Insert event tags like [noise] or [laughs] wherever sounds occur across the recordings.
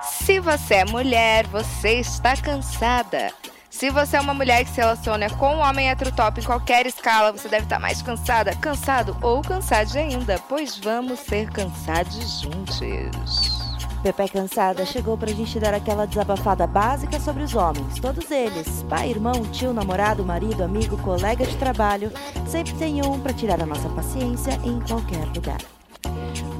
Se você é mulher, você está cansada. Se você é uma mulher que se relaciona com um homem heterotop em qualquer escala, você deve estar mais cansada, cansado ou cansado ainda, pois vamos ser cansados juntos. Pepe Cansada chegou pra gente dar aquela desabafada básica sobre os homens, todos eles. Pai, irmão, tio, namorado, marido, amigo, colega de trabalho. Sempre tem um pra tirar a nossa paciência em qualquer lugar.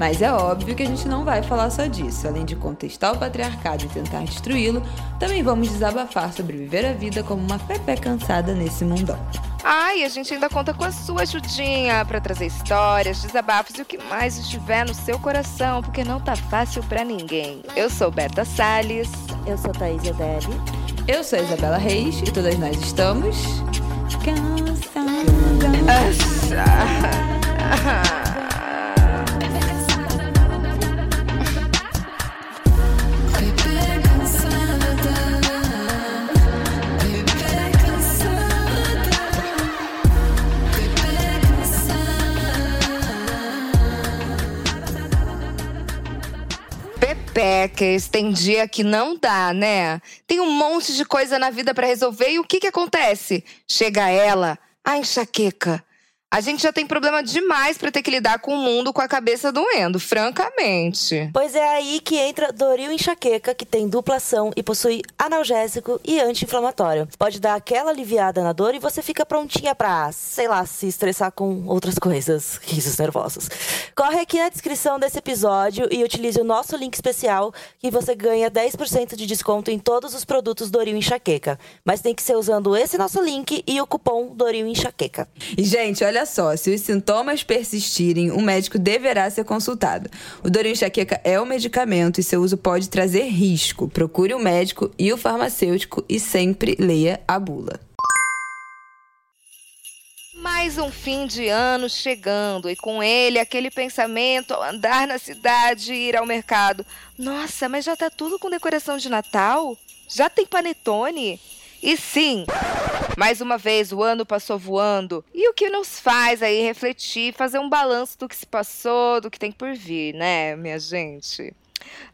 Mas é óbvio que a gente não vai falar só disso. Além de contestar o patriarcado e tentar destruí-lo, também vamos desabafar sobre viver a vida como uma Pepe cansada nesse mundão. Ah, e a gente ainda conta com a sua ajudinha para trazer histórias, desabafos e o que mais estiver no seu coração, porque não tá fácil para ninguém. Eu sou Berta Salles. Eu sou Thaís Edeli. Eu sou Isabela Reis e todas nós estamos. Cansadas. Pepecas, tem dia que não dá, né? Tem um monte de coisa na vida para resolver e o que que acontece? Chega ela, a enxaqueca. A gente já tem problema demais para ter que lidar com o mundo com a cabeça doendo, francamente. Pois é aí que entra Doril Enxaqueca, que tem dupla ação e possui analgésico e anti-inflamatório. Pode dar aquela aliviada na dor e você fica prontinha pra, sei lá, se estressar com outras coisas, [laughs] risos nervosos. Corre aqui na descrição desse episódio e utilize o nosso link especial que você ganha 10% de desconto em todos os produtos Doril Enxaqueca. Mas tem que ser usando esse nosso link e o cupom Doril Enxaqueca. E, gente, olha só, se os sintomas persistirem, o médico deverá ser consultado. O Doril enxaqueca é um medicamento e seu uso pode trazer risco. Procure o médico e o farmacêutico e sempre leia a bula. Mais um fim de ano chegando e com ele aquele pensamento ao andar na cidade e ir ao mercado. Nossa, mas já tá tudo com decoração de Natal? Já tem panetone? E sim, mais uma vez o ano passou voando. E o que nos faz aí refletir, fazer um balanço do que se passou, do que tem por vir, né, minha gente?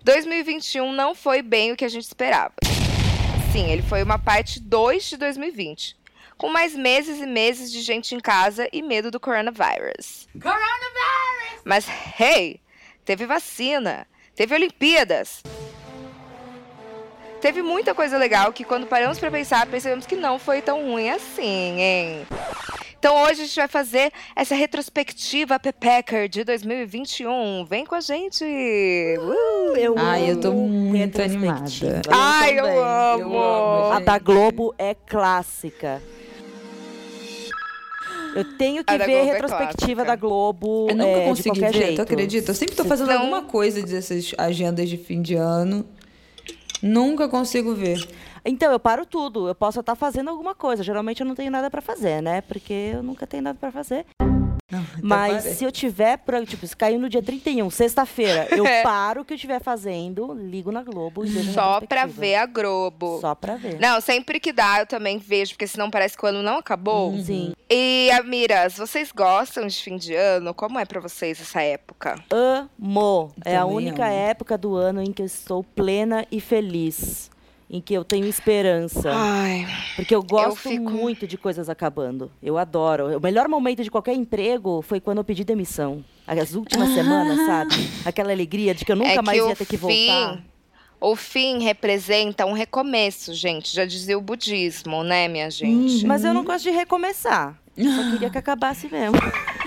2021 não foi bem o que a gente esperava. Sim, ele foi uma parte 2 de 2020, com mais meses e meses de gente em casa e medo do coronavírus. Coronavirus! Mas hey, teve vacina, teve Olimpíadas. Teve muita coisa legal que quando paramos para pensar, percebemos que não foi tão ruim assim, hein? Então hoje a gente vai fazer essa retrospectiva Pepecker de 2021. Vem com a gente! Uh! Eu Ai, eu tô muito animada. Ai, eu amo. eu amo, A da Globo é clássica. Eu tenho que A ver Globo é retrospectiva clássica. da Globo. Eu nunca é, consegui ver, jeito. tu acredita? Eu sempre tô fazendo Não. alguma coisa dessas agendas de fim de ano. Nunca consigo ver. Então, eu paro tudo. Eu posso estar fazendo alguma coisa. Geralmente eu não tenho nada pra fazer, né? Porque eu nunca tenho nada pra fazer. Mas se eu tiver, pro- tipo, se caiu no dia 31, sexta-feira, eu [laughs] paro o que eu estiver fazendo, ligo na Globo e vejo Só pra ver a Globo. Só pra ver. Não, sempre que dá eu também vejo, porque senão parece que o ano não acabou. Sim. E, Amiras, vocês gostam de fim de ano? Como é pra vocês essa época? Amo. É a única amo. época do ano em que eu estou plena e feliz. Em que eu tenho esperança. Ai, Porque eu gosto fico- muito de coisas acabando. Eu adoro. O melhor momento de qualquer emprego foi quando eu pedi demissão. As últimas semanas, [laughs] sabe? Aquela alegria de que eu nunca é mais ia ter que fim, voltar. O fim representa um recomeço, gente. Já dizia o budismo, né, minha gente? Mas eu não gosto de recomeçar. Eu só queria que acabasse mesmo. [laughs]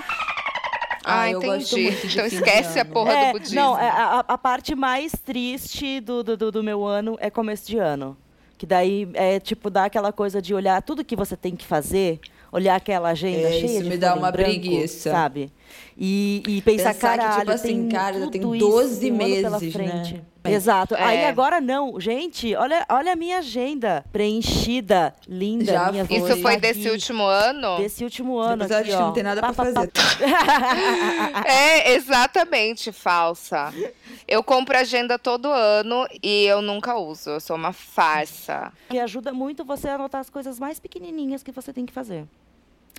Ah, Ah, eu gosto entendi. muito de Então esquece a porra É, do budismo. não, é, a, a parte mais triste do, do, do- do meu ano é começo de ano. Que daí é tipo dar aquela coisa de olhar tudo que você tem que fazer, olhar aquela agenda É, cheia isso de me dá uma branco, preguiça. sabe? E, e pensar, Pensar que, caralho, tipo assim, tem cara, eu tudo tenho isso, 12 um ano pela meses, frente. né? Exato. Aí É. agora não, gente, olha, olha a minha agenda preenchida, linda, Já minha. Isso foi desse aqui, último ano? desse último ano Apesar aqui, de que ó. não tem nada pra Pá, pá, fazer. pá. [laughs] É exatamente falsa. Eu compro agenda todo ano e eu nunca uso. Eu sou uma farsa. que ajuda muito você a anotar as coisas mais pequenininhas que você tem que fazer.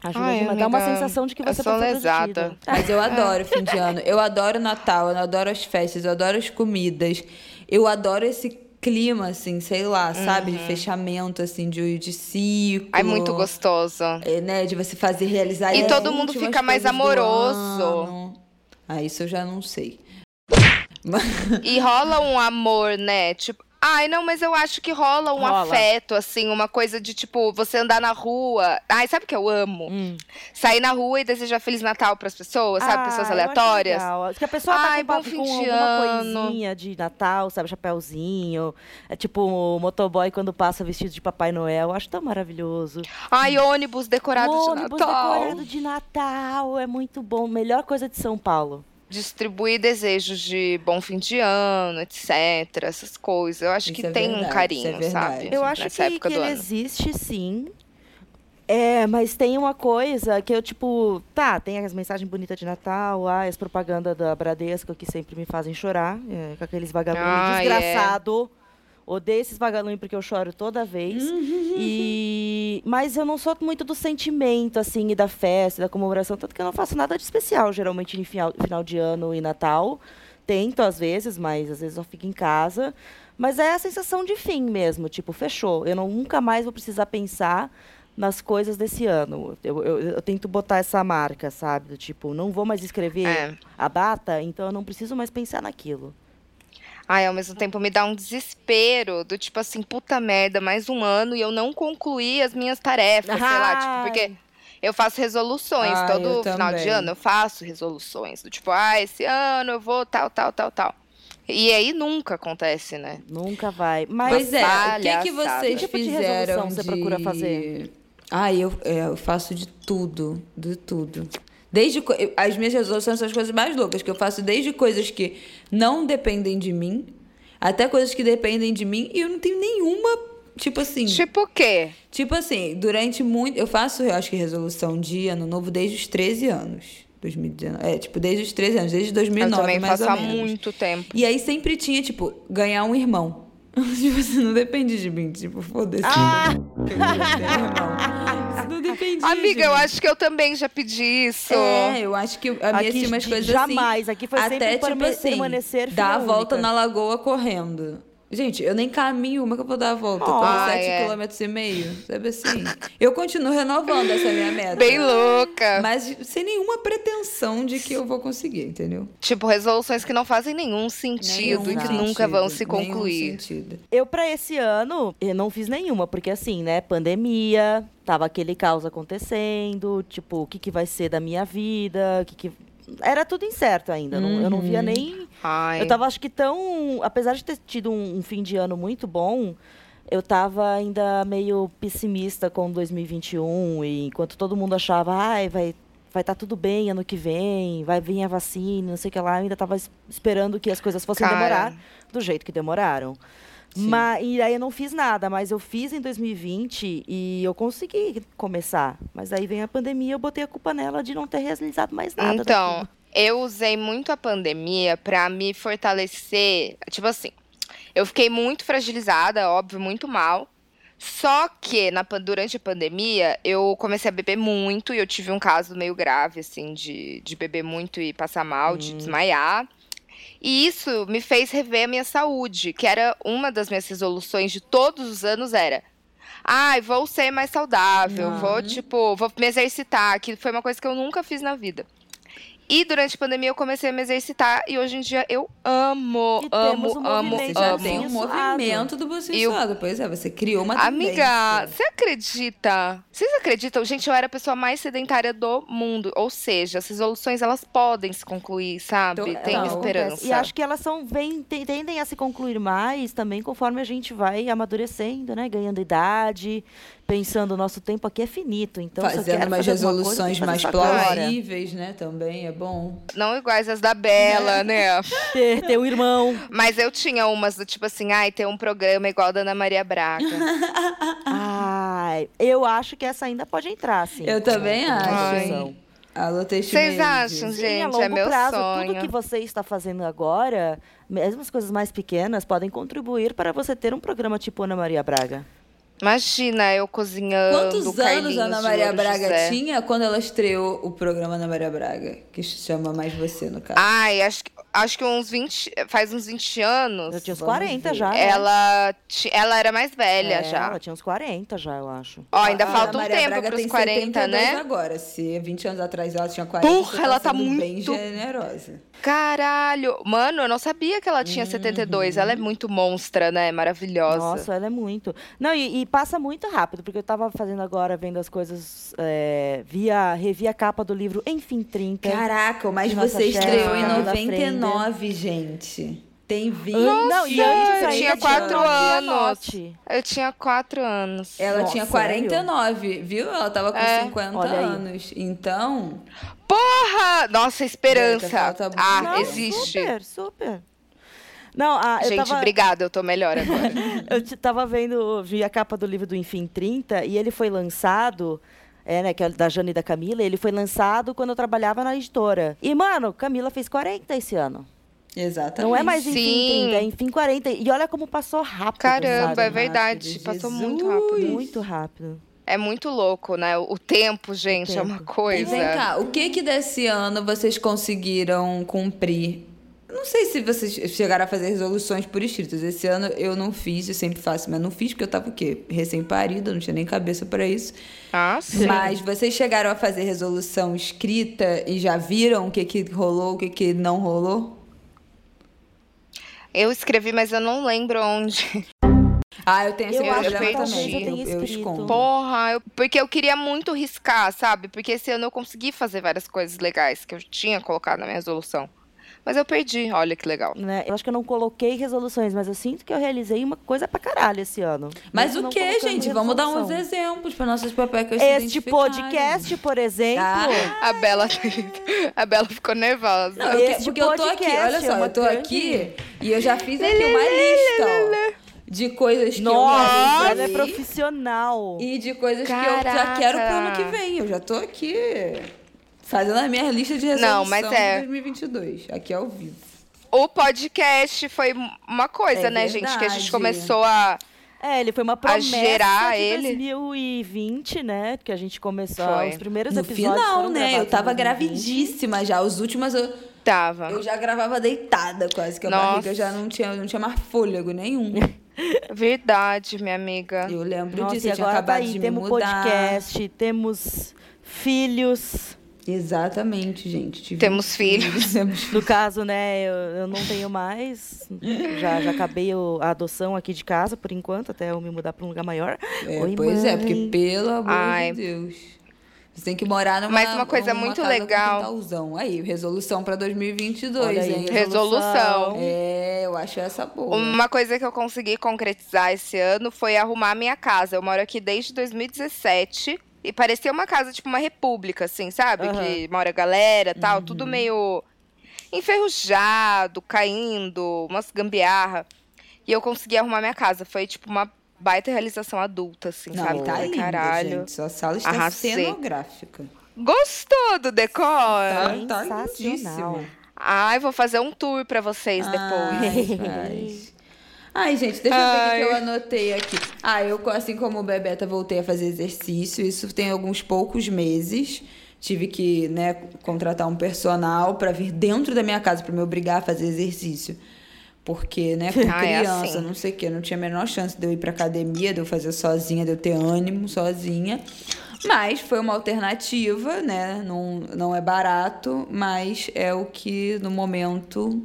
Ajuda Ai, demais. Dá uma sensação de que eu você tá lesada. Mas eu adoro fim de ano. Eu adoro Natal, eu adoro as festas, eu adoro as comidas. Eu adoro esse clima, assim, sei lá, sabe? De fechamento, assim, de, de ciclo. Ai, muito gostoso. É, né? De você fazer, realizar E todo mundo fica mais amoroso. Ah, isso eu já não sei. E rola um amor, né? Tipo, ai, não, mas eu acho que rola um Rola. afeto, assim, uma coisa de tipo, você andar na rua. Ai, sabe o que eu amo? Hum. Sair na rua e desejar Feliz Natal pras pessoas, sabe? Ah, Pessoas aleatórias. legal. Que a pessoa tá Ai, com, papo- bom com alguma ano. coisinha de Natal, sabe? Chapéuzinho. É tipo o motoboy quando passa vestido de Papai Noel. Eu acho tão maravilhoso. Ai, ônibus decorado de ônibus Natal. decorado de Natal. É muito bom. Melhor coisa de São Paulo. Distribuir desejos de bom fim de ano, etc. Essas coisas. Eu acho Isso que é tem verdade, um isso carinho, é sabe? Eu acho Nessa que, época que do ele ano. existe, sim. É, mas tem uma coisa que eu, tipo, tá, tem as mensagens bonitas de Natal, ah, as propagandas da Bradesco que sempre me fazem chorar, é, com aqueles vagalumes Ah, desgraçado. Odeio esses vagalumes porque eu choro toda vez. E [laughs] mas eu não sou muito do sentimento assim e da festa, da comemoração, tanto que eu não faço nada de especial, geralmente em final, final de ano e Natal. Tento às vezes, mas às vezes eu fico em casa. Mas é a sensação de fim mesmo, tipo, fechou. Eu não, nunca mais vou precisar pensar nas coisas desse ano. Eu, eu, eu tento botar essa marca, sabe? Tipo, não vou mais escrever É. a data, então eu não preciso mais pensar naquilo. Ai, ao mesmo tempo me dá um desespero do tipo assim, puta merda, mais um ano e eu não concluí as minhas tarefas, sei lá, tipo, porque eu faço resoluções, Ah, todo final de também. ano eu faço resoluções, do tipo, ah, esse ano eu vou tal, tal, tal, tal. E aí nunca acontece, né? Nunca vai. Mas Pois é, o que, que vocês Que tipo de fizeram resolução você procura fazer? Ah, eu, é, eu faço de tudo, de tudo. Desde as minhas resoluções são as coisas mais loucas que eu faço desde coisas que não dependem de mim, até coisas que dependem de mim e eu não tenho nenhuma, tipo assim, Tipo o quê? tipo assim, durante muito, eu faço, eu acho que resolução de ano novo desde os 13 anos. 2019. É, tipo, desde os 13 anos, desde 2009, eu também mais faço ou há menos. muito tempo. E aí sempre tinha, tipo, ganhar um irmão. [laughs] tipo assim, não depende de mim. Tipo, foda-se. Ah! Não [laughs] de Amiga, eu acho que eu também já pedi isso. É, eu acho que a minha tinha umas coisas jamais, assim. aqui foi sempre até, perma- tipo assim, permanecer dar a volta na lagoa correndo. Gente, eu nem caminho, como é que eu vou dar a volta? Ah, corro 7 é. km e meio, sabe assim? Eu continuo renovando essa minha meta. Bem louca. Mas sem nenhuma pretensão de que eu vou conseguir, entendeu? Tipo, resoluções que não fazem nenhum sentido e que Nenhum nunca vão sentido, se nenhum concluir. sentido. Eu, pra esse ano, eu não fiz nenhuma, porque assim, né, pandemia, tava aquele caos acontecendo, tipo, o que, que vai ser da minha vida, o que, que. Era tudo incerto ainda. não- eu não via Uhum. nem. Ai. Eu tava, acho que tão. Apesar de ter tido um, um fim de ano muito bom, eu tava ainda meio pessimista com 2021. E enquanto todo mundo achava, ai, vai. Vai estar tudo bem ano que vem, vai vir a vacina, não sei o que lá. Eu ainda tava es- esperando que as coisas fossem Cara. demorar do jeito que demoraram. Mas, e aí eu não fiz nada, mas eu fiz em 2020 e eu consegui começar. Mas aí vem a pandemia e eu botei a culpa nela de não ter realizado mais nada. Então, eu usei muito a pandemia pra me fortalecer. Tipo assim, eu fiquei muito fragilizada, óbvio, muito mal. Só que na, durante a pandemia, eu comecei a beber muito e eu tive um caso meio grave, assim, de, de beber muito e passar mal, de desmaiar. E isso me fez rever a minha saúde, que era uma das minhas resoluções de todos os anos, era. Ai, vou ser mais saudável, vou, tipo, vou me exercitar, que foi uma coisa que eu nunca fiz na vida. E durante a pandemia eu comecei a me exercitar e hoje em dia eu amo, E amo, temos um amo, Você já amo. tem um movimento do você E o- suado. Pois é, você criou uma Amiga, você acredita? Vocês acreditam? Gente, eu era a pessoa mais sedentária do mundo. Ou seja, as resoluções, elas podem se concluir, sabe? Total. Tem Não, esperança. E acho que elas são vem, te- tendem a se concluir mais também conforme a gente vai amadurecendo, né? Ganhando idade, pensando o nosso tempo aqui é finito. Então, Fazendo quero umas coisa, resoluções tem que mais plausíveis, né? Também é bom. Não iguais as da Bela, né? [laughs] Ter, ter um irmão. Mas eu tinha umas do tipo assim, ai, ter um programa igual da Ana Maria Braga. [laughs] Ai, eu acho que essa ainda pode entrar, sim. Eu também como acho. Alô, Vocês acham, Sim, gente? a longo é meu prazo, sonho. tudo que você está fazendo agora, mesmo as coisas mais pequenas, podem contribuir para você ter um programa tipo Ana Maria Braga. Imagina eu cozinhando. Quantos Carlinhos anos a Ana Maria Braga José. tinha quando ela estreou o programa Ana Maria Braga? Que chama Mais Você, no caso. Ai, acho, que- acho que uns 20. Faz uns 20 anos. Eu tinha uns Vamos 40 ver. já. né? Ela, ti- ela era mais velha É, já. Ela tinha uns 40 já, eu acho. Ó, ainda A falta um Ana Maria tempo Braga pros tem 40, 72 né? agora. Se 20 anos atrás ela tinha 40, Porra, você ela tá sendo bem muito- generosa. Caralho! Mano, eu não sabia que ela Uhum. tinha 72. Ela é muito monstra, né? Maravilhosa. Nossa, ela é muito. Não, e, e passa muito rápido, porque eu tava fazendo agora, vendo as coisas, é, via, revi a capa do livro Enfim 30. Caraca, mas nossa você estreou em Camila 99, gente. Tem 20 não, e antes eu tinha quatro Nokia anos. Note. Eu tinha 4 anos. Ela Nossa, tinha sério? 49, viu? Ela tava com É. 50 Olha aí. anos. Então, Porra! Nossa, esperança. Beca, falta Ah, Não, existe. Super, super. Não, a, eu Gente, tava, obrigada, eu tô melhor [laughs] agora. eu tava vendo, vi a capa do livro do Enfim 30 e ele foi lançado, é, né, que é da Jane e da Camila, ele foi lançado quando eu trabalhava na editora. E, mano, Camila fez 40 esse ano. exatamente. Não é mais Enfim Sim. 30, é Enfim 40. E olha como passou rápido, Caramba, é sabe? verdade. rápido, Passou Jesus. muito rápido. Muito rápido. É muito louco, né? O tempo, gente, é uma tempo. E coisa. vem cá, o que que desse ano vocês conseguiram cumprir? Não sei se vocês chegaram a fazer resoluções por escritos. Esse ano eu não fiz, eu sempre faço, mas não fiz porque eu tava o quê? Recém-parida, não tinha nem cabeça pra isso. Ah, sim. Mas vocês chegaram a fazer resolução escrita e já viram o que que rolou, o que que não rolou? Eu escrevi, mas eu não lembro onde. [laughs] Ah, eu tenho esse Eu acho problema que talvez também. eu eu, eu escondo. Porra, eu- porque eu queria muito riscar, sabe? Porque esse ano eu consegui fazer várias coisas legais que eu tinha colocado na minha resolução. Mas eu perdi, olha que legal. Né? Eu acho que eu não coloquei resoluções, mas eu sinto que eu realizei uma coisa pra caralho esse ano. Mas Mesmo o que, gente? Vamos dar uns exemplos para nossas papecas se Este podcast, por exemplo, Ah. A Bela, [laughs] a Bela ficou nervosa. Não, eu porque eu tô aqui, podcast olha é só, eu tô aqui e eu já fiz aqui uma lista ó, de coisas que nossa, eu ela é profissional. e de coisas que eu já Caraca. quero pro ano que vem. Eu já tô aqui fazendo a minha lista de resolução Não, mas é. de 2022, aqui ao vivo. O podcast foi uma coisa, É né, gente? Que a verdade. gente começou a. É, ele foi uma promessa gerar de ele. 2020, né? Que a gente começou Foi. os primeiros No episódios final, foram né? Eu tava 2020. gravidíssima já. Os últimos eu, Tava. eu já gravava deitada quase, que a Nossa. barriga já não tinha, não tinha mais fôlego nenhum. [laughs] Verdade, minha amiga. Eu lembro Nossa, disso, e eu tinha agora tá aí, temos mudar. podcast, temos filhos. Exatamente, gente. Tive Temos filhos. Temos No caso, né, eu, eu não tenho mais. Já, já acabei o- a adoção aqui de casa, por enquanto, até eu me mudar para um lugar maior. É, Oi, pois é, porque mãe. pelo amor Ai. de Deus. Você tem que morar numa Mas uma coisa numa muito legal. Aí, resolução pra 2022, Olha aí, hein? Resolução. É, eu acho essa boa. Uma coisa que eu consegui concretizar esse ano foi arrumar a minha casa. Eu moro aqui desde 2017 e parecia uma casa, tipo uma república, assim, sabe? Aham. Que mora galera e tal, Uhum. tudo meio enferrujado, caindo, umas gambiarra. E eu consegui arrumar minha casa. Foi, tipo, uma baita realização adulta, assim, Não, sabe? tá linda, Caralho. gente. Sua sala está Arrasei. cenográfica. Gostou do decor? Tá, tá lindíssima. Ai, vou fazer um tour pra vocês depois. [laughs] Ai. Ai, gente, deixa eu ver o que Ai. eu anotei aqui. Ah, eu, assim como o Bebeta, voltei a fazer exercício. Isso tem alguns poucos meses. Tive que, né, contratar um personal para vir dentro da minha casa para me obrigar a fazer exercício. Porque, né, com Ah, é criança, assim. não sei o quê, não tinha a menor chance de eu ir pra academia, de eu fazer sozinha, de eu ter ânimo sozinha. Mas foi uma alternativa, né? Não, não é barato, mas é o que no momento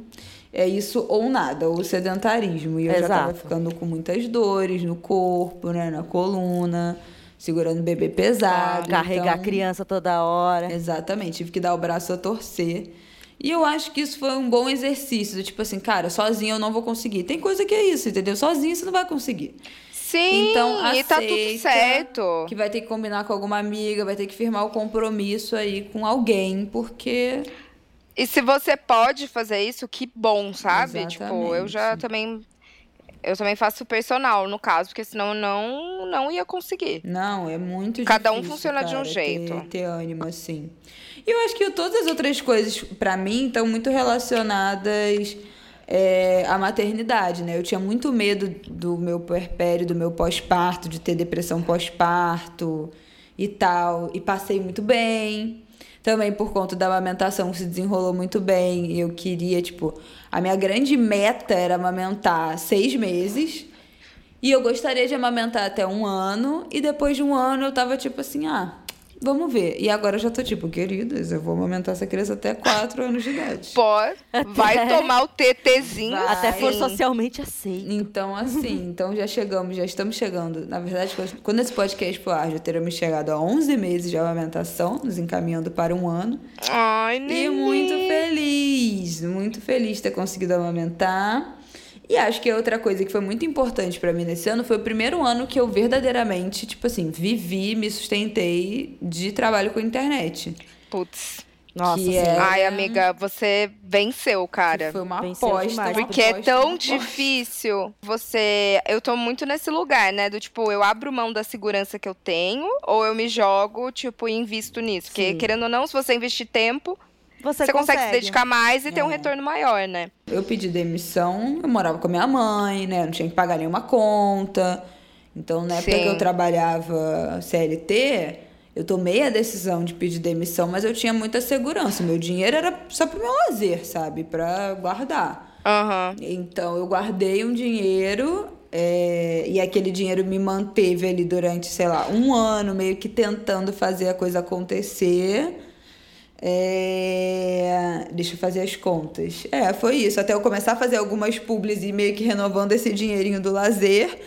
é isso ou nada, ou sedentarismo. E eu já tava Exato. ficando com muitas dores no corpo, né? Na coluna, segurando o bebê pesado. Carregar então- a criança toda hora. Exatamente, tive que dar o braço a torcer. E eu acho que isso foi um bom exercício, do tipo assim, cara, sozinho eu não vou conseguir. Tem coisa que é isso, entendeu? Sozinho você não vai conseguir. Sim, Então, e tá tudo aceita certo. Que vai ter que combinar com alguma amiga, vai ter que firmar o compromisso aí com alguém, porque E se você pode fazer isso, que bom, sabe? Tipo, eu já Exatamente. também. Eu também faço personal, no caso, porque senão eu não, não ia conseguir. não, é muito Cada um difícil, funciona de um cara, jeito. Ter, ter ânimo assim. E eu acho que todas as outras coisas pra mim estão muito relacionadas é, a maternidade, né? Eu tinha muito medo do meu puerpério, do meu pós-parto, de ter depressão pós-parto e tal. E passei muito bem. Também por conta da amamentação se desenrolou muito bem. Eu queria, tipo, a minha grande meta era amamentar seis meses. E eu gostaria de amamentar até um ano. E depois de um ano eu tava tipo assim, ah, Vamos ver. E agora eu já tô tipo, queridas, eu vou amamentar essa criança até 4 anos de idade. [laughs] Pode. Vai tomar o TTzinho. Vai. Até for socialmente aceito. Então, assim, [laughs] então já chegamos, já estamos chegando. Na verdade, quando esse podcast for ar, já teremos chegado a 11 meses de amamentação, nos encaminhando para um ano. Ai, neném. E muito feliz, muito feliz de ter conseguido amamentar. E acho que outra coisa que foi muito importante para mim nesse ano foi o primeiro ano que eu verdadeiramente, tipo assim, vivi, me sustentei de trabalho com internet. Putz. Nossa, que é- Ai, amiga, você venceu, cara. Foi uma Venceu aposta. demais, Porque é aposta, tão uma aposta. difícil você. Eu tô muito nesse lugar, né? Do tipo, eu abro mão da segurança que eu tenho, ou eu me jogo, tipo, e invisto nisso. Porque, Sim. querendo ou não, se você investir tempo, Você, você, consegue. se dedicar mais e ter um É. retorno maior, né? Eu pedi demissão, eu morava com a minha mãe, né? Não tinha que pagar nenhuma conta. Então, na época Sim. que eu trabalhava CLT, eu tomei a decisão de pedir demissão, mas eu tinha muita segurança. Meu dinheiro era só pro meu lazer, sabe? Pra guardar. Aham. Então, eu guardei um dinheiro é, e aquele dinheiro me manteve ali durante, sei lá, um ano, meio que tentando fazer a coisa acontecer. É, Deixa eu fazer as contas. É, foi isso. Até eu começar a fazer algumas publis e meio que renovando esse dinheirinho do lazer.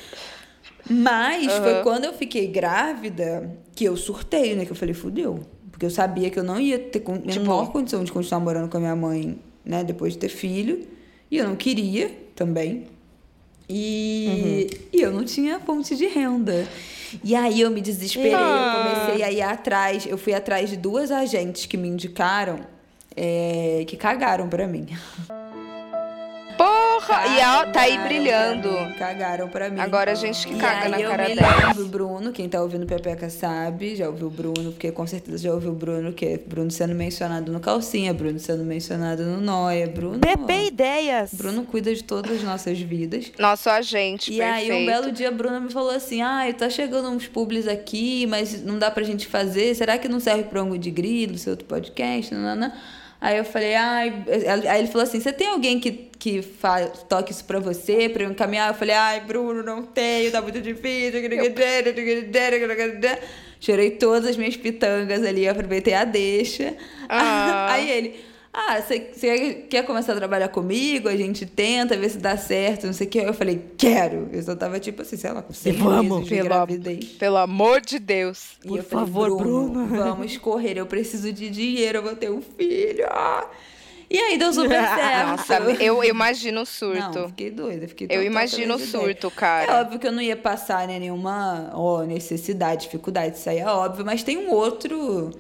Mas foi Aham. quando eu fiquei grávida que eu surtei, né? Que eu falei, fudeu. Porque eu sabia que eu não ia ter con- menor condição de continuar morando com a minha mãe, né? Depois de ter filho. E eu não queria também. E, e eu não tinha fonte de renda. E aí eu me desesperei, eu Ah. comecei a ir atrás. Eu fui atrás de duas agentes que me indicaram, é, que cagaram pra mim. [laughs] Porra! E ó, tá aí brilhando. pra Cagaram pra mim. Agora a gente que E caga aí na eu cara me dela. lembro, Bruno, quem tá ouvindo Pepeca sabe, já ouviu o Bruno, porque com certeza já ouviu o Bruno, que é Bruno sendo mencionado no Calcinha, Bruno sendo mencionado no Noia, Bruno... PP Ideias. Bruno cuida de todas as nossas vidas. Nosso agente, E perfeito. aí, um belo dia, a Bruna me falou assim: ai, tá chegando uns publis aqui, mas não dá pra gente fazer. Será que não serve pra um de grilo, seu outro podcast? Nanana. Aí eu falei, ai. Aí ele falou assim: você tem alguém que, que fa toque isso pra você, pra eu encaminhar? Eu falei, ai, Bruno, não tenho, tá muito difícil. Chorei todas as minhas pitangas ali, aproveitei a deixa. Ah. [laughs] Aí ele. Ah, você quer começar a trabalhar comigo? A gente tenta ver se dá certo, não sei o que. Eu falei, quero. Eu só tava tipo assim, sei lá, com seis Vamos, pelo gravidez. Pelo amor de Deus. E Por eu falei, favor, Bruno. Vamos correr, eu preciso de dinheiro, eu vou ter um filho. Ah. E aí deu super [laughs] certo. Nossa, eu imagino o Não, surto. fiquei doida, fiquei Eu total imagino o surto, É cara. óbvio que eu não ia passar né, nenhuma ó, necessidade, dificuldade, isso aí é óbvio, mas tem um outro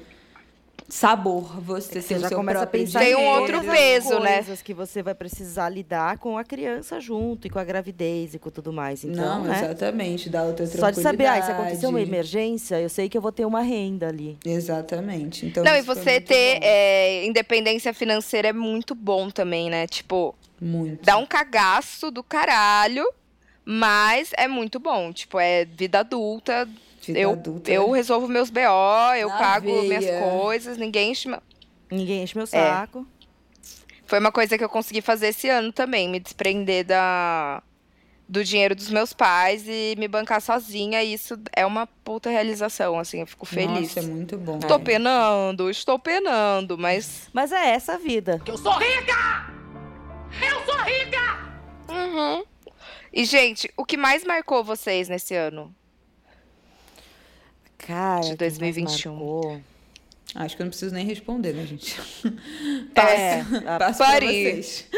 sabor você o já seu começa a pensar Tem um outro peso, né? coisas que você vai precisar lidar com a criança junto e com a gravidez e com tudo mais. Então, Não, né? exatamente, dá outra Só de saber, ah, se acontecer uma emergência, eu sei que eu vou ter uma renda ali. Exatamente. Então, Não, e você ter é, independência financeira é muito bom também, né? Tipo, Muito. dá um cagaço do caralho, mas é muito bom. Tipo, é vida adulta. Vida eu, adulta. né? eu resolvo meus BO, eu Na pago minhas veia. coisas, ninguém enche. meu- Ninguém enche meu É. saco. Foi uma coisa que eu consegui fazer esse ano também, me desprender da do dinheiro dos meus pais e me bancar sozinha. E isso é uma puta realização, assim, eu fico feliz. Nossa, é muito bom. Estou penando, estou penando, mas. Mas é essa a vida. Uhum. E, gente, o que mais marcou vocês nesse ano? Cara, De o que mais 2021. marcou? Acho que eu não preciso nem responder, né, gente? É, a- Passo vocês.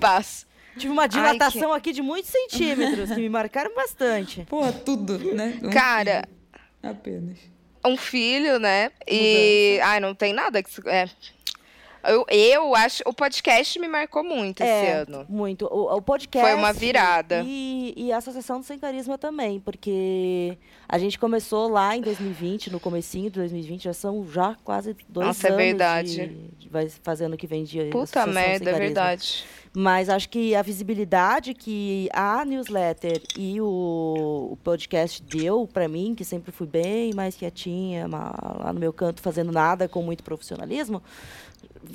Paz. tive uma dilatação aqui de muitos centímetros que me marcaram bastante. [laughs] Porra, tudo, né? Um Cara, filho, Apenas. um filho, né? E. Ai, não tem nada que. É. Eu, eu acho. O podcast me marcou muito esse É, ano. muito. O, o podcast. Foi uma virada. E, e a Associação do Sem Carisma também, porque a gente começou lá em 2020, no comecinho de 2020, já são já quase dois Nossa, é anos. verdade. De, de- vai fazendo que vem de Puta merda, é verdade. Mas acho que a visibilidade que a newsletter e o, o podcast deu pra mim, que sempre fui bem mais quietinha, lá no meu canto fazendo nada com muito profissionalismo,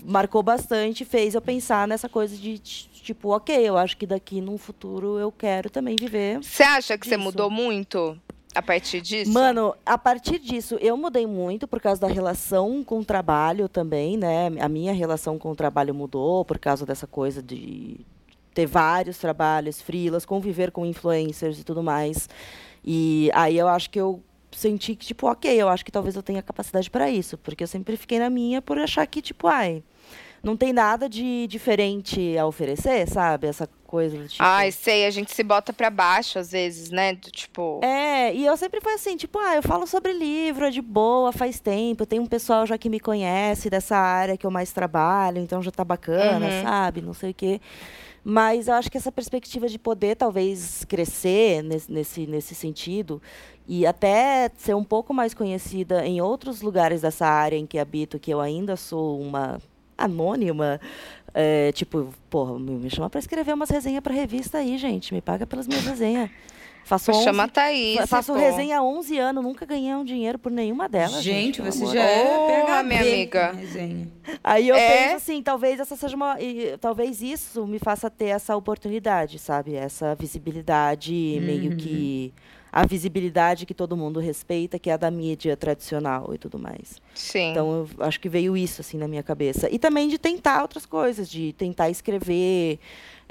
marcou bastante, fez eu pensar nessa coisa de tipo, ok, eu acho que daqui num futuro eu quero também viver. Você acha que você mudou muito a partir disso? Mano, a partir disso, eu mudei muito por causa da relação com o trabalho também, né? A minha relação com o trabalho mudou por causa dessa coisa de ter vários trabalhos, frilas, conviver com influencers e tudo mais. E aí eu acho que eu senti que, tipo, ok, eu acho que talvez eu tenha capacidade para isso, porque eu sempre fiquei na minha por achar que, tipo, ai, não tem nada de diferente a oferecer, sabe? Essa coisa do tipo. Ai, sei, a gente se bota pra baixo às vezes, né? Do Tipo. É, e eu sempre fui assim, tipo, ah, eu falo sobre livro, é de boa, faz tempo, tem um pessoal já que me conhece dessa área que eu mais trabalho, então já tá bacana, Uhum. sabe? Não sei o quê. Mas eu acho que essa perspectiva de poder talvez crescer nesse, nesse, nesse sentido e até ser um pouco mais conhecida em outros lugares dessa área em que habito, que eu ainda sou uma anônima, é, tipo, porra, me chama pra escrever umas resenhas pra revista aí, gente, me paga pelas minhas resenhas. Faço 11 Chama a Thaís. Fa- Faço pô. resenha há 11 anos, nunca ganhei um dinheiro por nenhuma delas. Gente, pelo você já é PhD minha amiga. resenha. Aí eu É? penso assim, talvez essa seja uma. e, talvez isso me faça ter essa oportunidade, sabe? Essa visibilidade, meio que. A visibilidade que todo mundo respeita, que é a da mídia tradicional e tudo mais. Sim. Então, eu acho que veio isso, assim, na minha cabeça. E também de tentar outras coisas, de tentar escrever,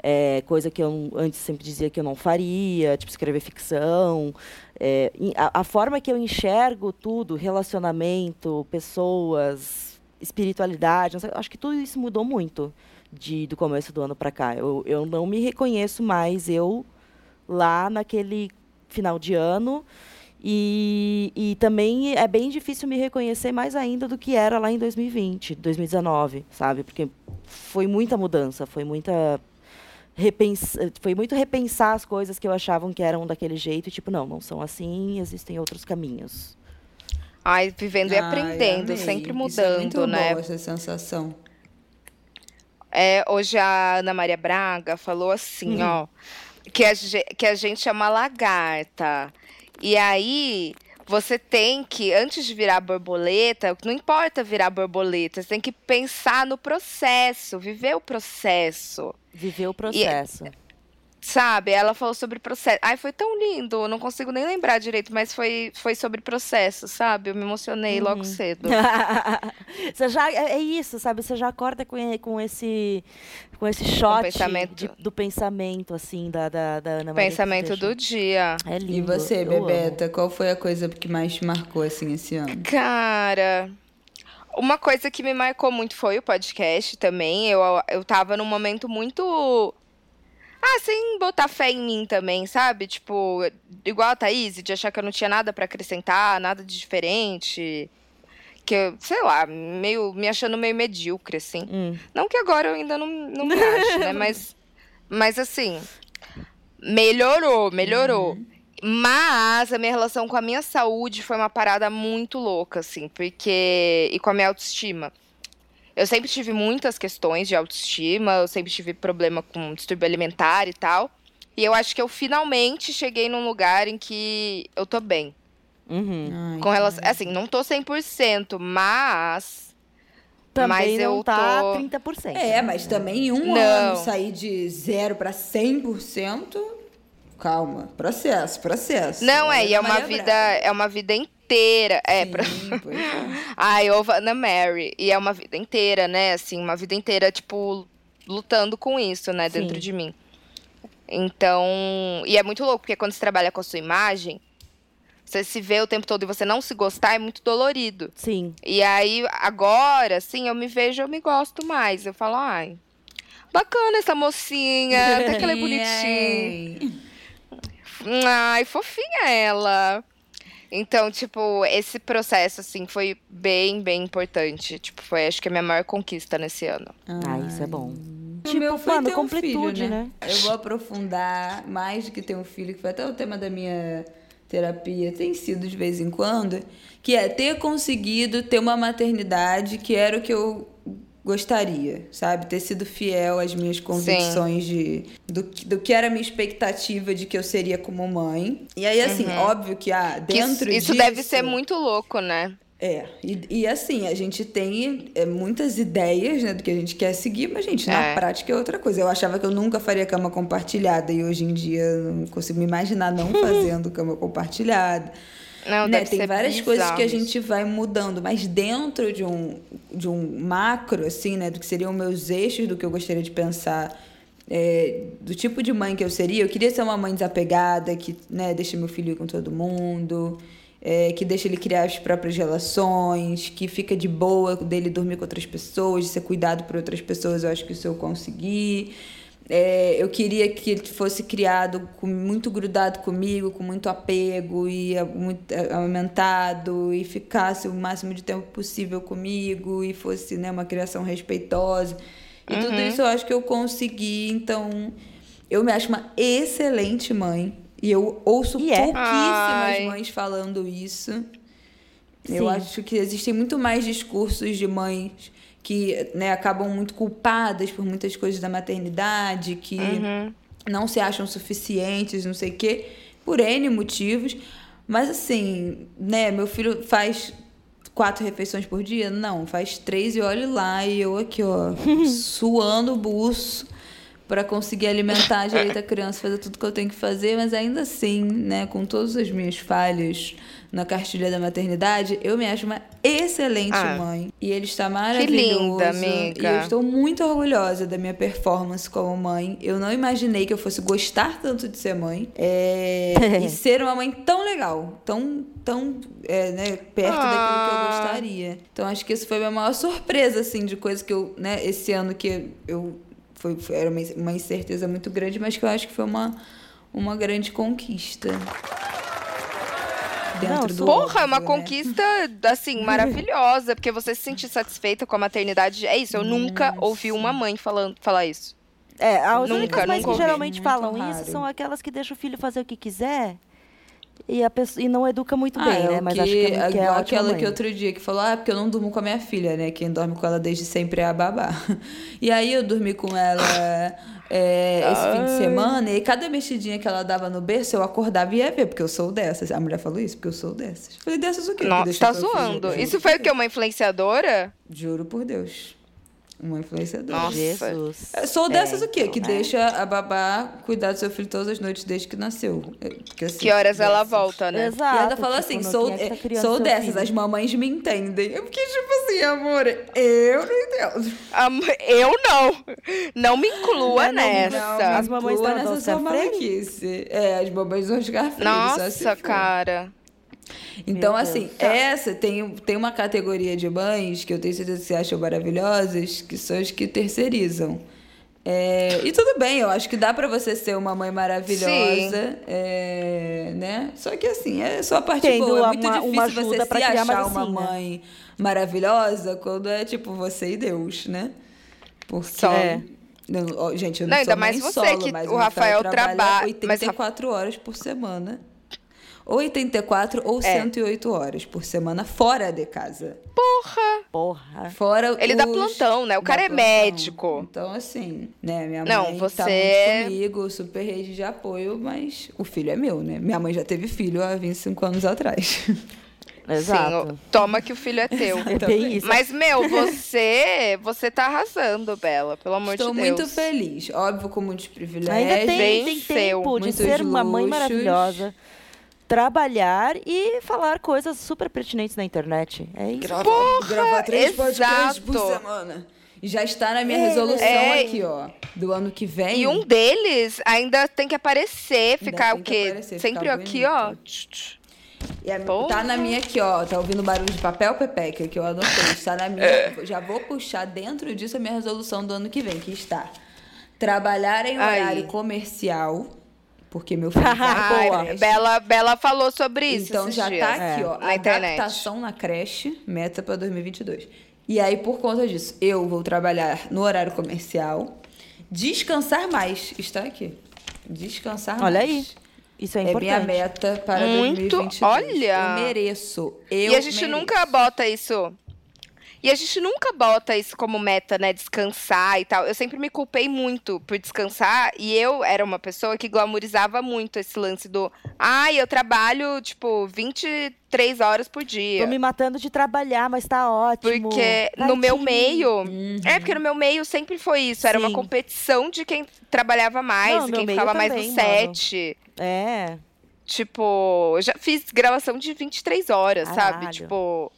é, coisa que eu antes sempre dizia que eu não faria, tipo, escrever ficção. É, a, a forma que eu enxergo tudo, relacionamento, pessoas, espiritualidade, sei, acho que tudo isso mudou muito de, do começo do ano para cá. Eu, eu não me reconheço mais eu lá naquele final de ano. E, e também é bem difícil me reconhecer mais ainda do que era lá em 2020, 2019, sabe? Porque foi muita mudança, foi muita foi muito repensar as coisas que eu achavam que eram daquele jeito, e tipo, não, não são assim, existem outros caminhos. Ai, vivendo e aprendendo, amei. sempre Isso é mudando, muito né? boa essa sensação. É, hoje a Ana Maria Braga falou assim, ó, que a, que a gente é uma lagarta. E aí, você tem que, antes de virar borboleta, não importa virar borboleta, você tem que pensar no processo, viver o processo. Viver o processo. Sabe? Ela falou sobre processo. Ai, foi tão lindo, eu não consigo nem lembrar direito, mas foi, foi sobre processo, sabe? Eu me emocionei logo cedo. [laughs] você já é é isso, sabe? Você já acorda com, e- com esse com esse shot pensamento. de- do pensamento assim da da, da Ana Maria Pensamento do dia. É E lindo. você, eu amo. Bebeta, qual foi a coisa que mais te marcou assim esse ano? Cara, uma coisa que me marcou muito foi o podcast também. Eu, eu tava num momento muito. Ah, sem botar fé em mim também, sabe? Tipo, igual a Thaís, de achar que eu não tinha nada pra acrescentar, nada de diferente. Que eu, sei lá, meio, me achando meio medíocre, assim. Hum. Não que agora eu ainda não, não me acho, né? [laughs] Mas, mas assim, melhorou, melhorou. Mas a minha relação com a minha saúde foi uma parada muito louca, assim, porque. E com a minha autoestima. Eu sempre tive muitas questões de autoestima, eu sempre tive problema com distúrbio alimentar e tal. E eu acho que eu finalmente cheguei num lugar em que eu tô bem. Uhum. Ai, Com relação. Assim, não tô 100%, mas. Também mas não eu tá tô. 30%. É, mas também em um Não. ano sair de zero pra 100%, calma, processo, processo. Não, é, Olha e é a uma vida, Braga. é uma vida inteira. É, Sim, pra... é. [laughs] Ai, ovo Ana Mary. E é uma vida inteira, né? Assim, uma vida inteira, tipo, lutando com isso, né? Dentro Sim. de mim. Então. E é muito louco, porque quando você trabalha com a sua imagem, você se vê o tempo todo e você não se gostar, é muito dolorido. Sim. E aí, agora, assim, eu me vejo, eu me gosto mais. Eu falo, ai. Bacana essa mocinha, até que ela é [laughs] bonitinha. Ai, fofinha ela. Então, tipo, esse processo, assim, foi bem, bem importante. Tipo, foi acho que a minha maior conquista nesse ano. Ah, isso é bom. O Tipo, meu foi mano, ter um completude, filho, né? Eu vou aprofundar mais do que ter um filho, que foi até o tema da minha terapia, tem sido de vez em quando, que é ter conseguido ter uma maternidade que era o que eu gostaria, sabe? Ter sido fiel às minhas convicções de, do, que- do que era a minha expectativa de que eu seria como mãe. E aí, assim, óbvio que ah, Uhum. Que isso, dentro isso disso... deve ser muito louco, né? É, e, e assim, a gente tem é, muitas ideias né, do que a gente quer seguir, mas, gente, na É. prática é outra coisa. Eu achava que eu nunca faria cama compartilhada e hoje em dia não consigo me imaginar não [laughs] fazendo cama compartilhada. Não, né? Tem várias coisas que a bizarro gente vai mudando, mas dentro de um, de um macro, assim, né, do que seriam meus eixos do que eu gostaria de pensar. é, do tipo de mãe que eu seria, eu queria ser uma mãe desapegada, que né, deixa meu filho ir com todo mundo, é, que deixa ele criar as próprias relações, que fica de boa dele dormir com outras pessoas, de ser cuidado por outras pessoas, eu acho que isso eu consegui. É, eu queria que ele fosse criado com, muito grudado comigo, com muito apego e muito amamentado e ficasse o máximo de tempo possível comigo e fosse né, uma criação respeitosa. E tudo isso eu acho que eu consegui, então eu me acho uma excelente mãe. E eu ouço E é. pouquíssimas Ai. mães falando isso. Sim. Eu acho que existem muito mais discursos de mães que né, acabam muito culpadas por muitas coisas da maternidade, que Uhum. não se acham suficientes, não sei o quê, por N motivos. Mas assim, né, meu filho faz quatro refeições por dia? Não, faz três e olhe lá, e eu aqui, ó, [laughs] suando o buço para conseguir alimentar direito a criança, fazer tudo que eu tenho que fazer, mas ainda assim, né, com todas as minhas falhas na cartilha da maternidade, eu me acho uma excelente Ah. mãe. E ele está maravilhoso. linda, amiga. E eu estou muito orgulhosa da minha performance como mãe. Eu não imaginei que eu fosse gostar tanto de ser mãe. é, [laughs] e ser uma mãe tão legal, tão, tão é, né, perto daquilo que eu Ah. gostaria. Então acho que isso foi a minha maior surpresa, assim, de coisa que eu, né, esse ano que eu. Foi, foi- era uma, uma incerteza muito grande, mas que eu acho que foi uma, uma grande conquista. Dentro Não, do Porra, é uma né? conquista, assim, [laughs] maravilhosa. Porque você se sentir satisfeita com a maternidade. É isso, eu nunca ouvi uma mãe falando, falar isso. É, as Nunca, únicas mães que ouvi. geralmente Muito falam raro. isso são aquelas que deixam o filho fazer o que quiser e, a pessoa, e não educa muito Ah, bem, é né? Mas que, acho que é, que é aquela mãe. que outro dia que falou, ah, porque eu não durmo com a minha filha, né? Quem dorme com ela desde sempre é a babá. [laughs] E aí eu dormi com ela é, esse fim de semana, e cada mexidinha que ela dava no berço, eu acordava e ia ver, porque eu sou dessas. A mulher falou isso, porque eu sou dessas. Eu Falei, dessas o quê? Nossa, tá zoando. Isso foi o quê? Uma influenciadora? Juro por Deus. Uma influenciadora. Nossa. Jesus. Eu Sou dessas É, o quê? então, que né? deixa a babá cuidar do seu filho todas as noites desde que nasceu. É, porque, assim, Que horas ela dessas. volta, né? Exato. E ela fala tipo, assim, sou, é tá é, sou dessas, filho? as mamães me entendem. Fiquei tipo assim, amor, eu não entendo. Am- Eu não. Não me inclua Não, não, nessa. As mamães da- nessa sua maluquice. É, as mamães do Oscar Freire. Nossa, for. cara. Então, Meu assim, essa tem, tem uma categoria de mães que eu tenho certeza que você acham maravilhosas, que são as que terceirizam. É, e tudo bem, eu acho que dá pra você ser uma mãe maravilhosa, é, né? Só que assim, é só a parte Tendo boa. É muito uma- difícil uma você se achar uma mãe maravilhosa quando é tipo você e Deus, né? Porque... É. Não, gente, eu não, Não, sou ainda mais você, solo, que mas o Rafael trabalha traba- mas 84 horas por semana. Ou 84 ou É. 108 horas por semana fora de casa. Porra. Fora Ele os... dá plantão, né? O dá cara é plantão. médico. Então, assim, né? Minha Não, mãe você tá muito comigo, super rede de apoio, mas o filho é meu, né? Minha mãe já teve filho há 25 anos atrás. [laughs] Exato. Sim, toma que o filho é teu. [laughs] É bem isso. Mas, meu, você. Você tá arrasando, Bela. Pelo amor Estou de Deus. muito feliz. Óbvio, com muitos privilégios. Ainda tem, bem tem seu, tempo de ser uma mãe luxos. maravilhosa, trabalhar e falar coisas super pertinentes na internet. É isso. Grava, Porra, gravar três podcasts por exato. semana. E já está na minha resolução É. aqui, ó. Do ano que vem. E um deles ainda tem que aparecer, ficar o que quê? aparecer, Sempre aqui, ó. E a- Porra. tá na minha aqui, ó. Tá ouvindo barulho de papel, Pepeca, que eu anotei. Está na minha. É. Já vou puxar dentro disso a minha resolução do ano que vem, que está trabalhar em Aí. horário comercial Porque meu filho vai [laughs] Ai, pra creche. Bela, Bela falou sobre isso. Então esses já dias. tá aqui, É, ó. na internet. Adaptação na creche, meta pra 2022. E aí, por conta disso, eu vou trabalhar no horário comercial, descansar mais. Está aqui. Descansar Olha mais. aí. Isso é É importante. minha meta para Muito, 2022. olha. Eu mereço. Eu e a gente mereço. nunca bota isso. E a gente nunca bota isso como meta, né? Descansar e tal. Eu sempre me culpei muito por descansar. E eu era uma pessoa que glamourizava muito esse lance do. Ai, eu trabalho, tipo, 23 horas por dia. Tô me matando de trabalhar, mas tá ótimo. Porque Vai, no meu meio. É, porque no meu meio sempre foi isso. Era uma Sim. competição de quem trabalhava mais, Não, no quem ficava mais também, no mano. set. É. Tipo, eu já fiz gravação de 23 horas, sabe? Caralho. Tipo.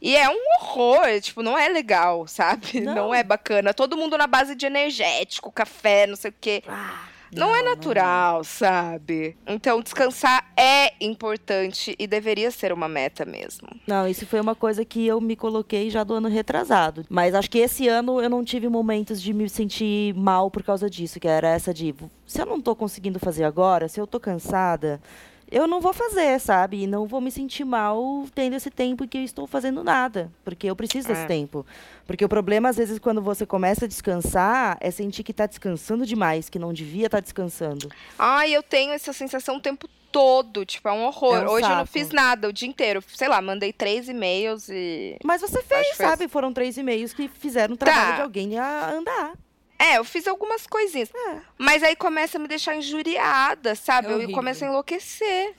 E é um horror, tipo, não é legal, sabe? [laughs] Não. Não. é bacana. Todo mundo na base de energético, café, não sei o quê. Ah, Não, é natural, sabe? Então, descansar é importante e deveria ser uma meta mesmo. Não, isso foi uma coisa que eu me coloquei já do ano retrasado. Mas acho que esse ano eu não tive momentos de me sentir mal por causa disso, que era essa de se eu não tô conseguindo fazer agora, se eu tô cansada, eu não vou fazer, sabe? E não vou me sentir mal tendo esse tempo que eu estou fazendo nada, porque eu preciso desse É. tempo. Porque o problema às vezes quando você começa a descansar é sentir que tá descansando demais, que não devia estar descansando. Ai, eu tenho essa sensação o tempo todo, tipo, é um horror. É um Hoje eu não saco. fiz nada o dia inteiro. Sei lá, mandei três e-mails e. Mas você fez, foi sabe? Foram três e-mails que fizeram o trabalho Tá. de alguém a andar. É, eu fiz algumas coisinhas. É. Mas aí começa a me deixar injuriada, sabe? É eu começo a enlouquecer.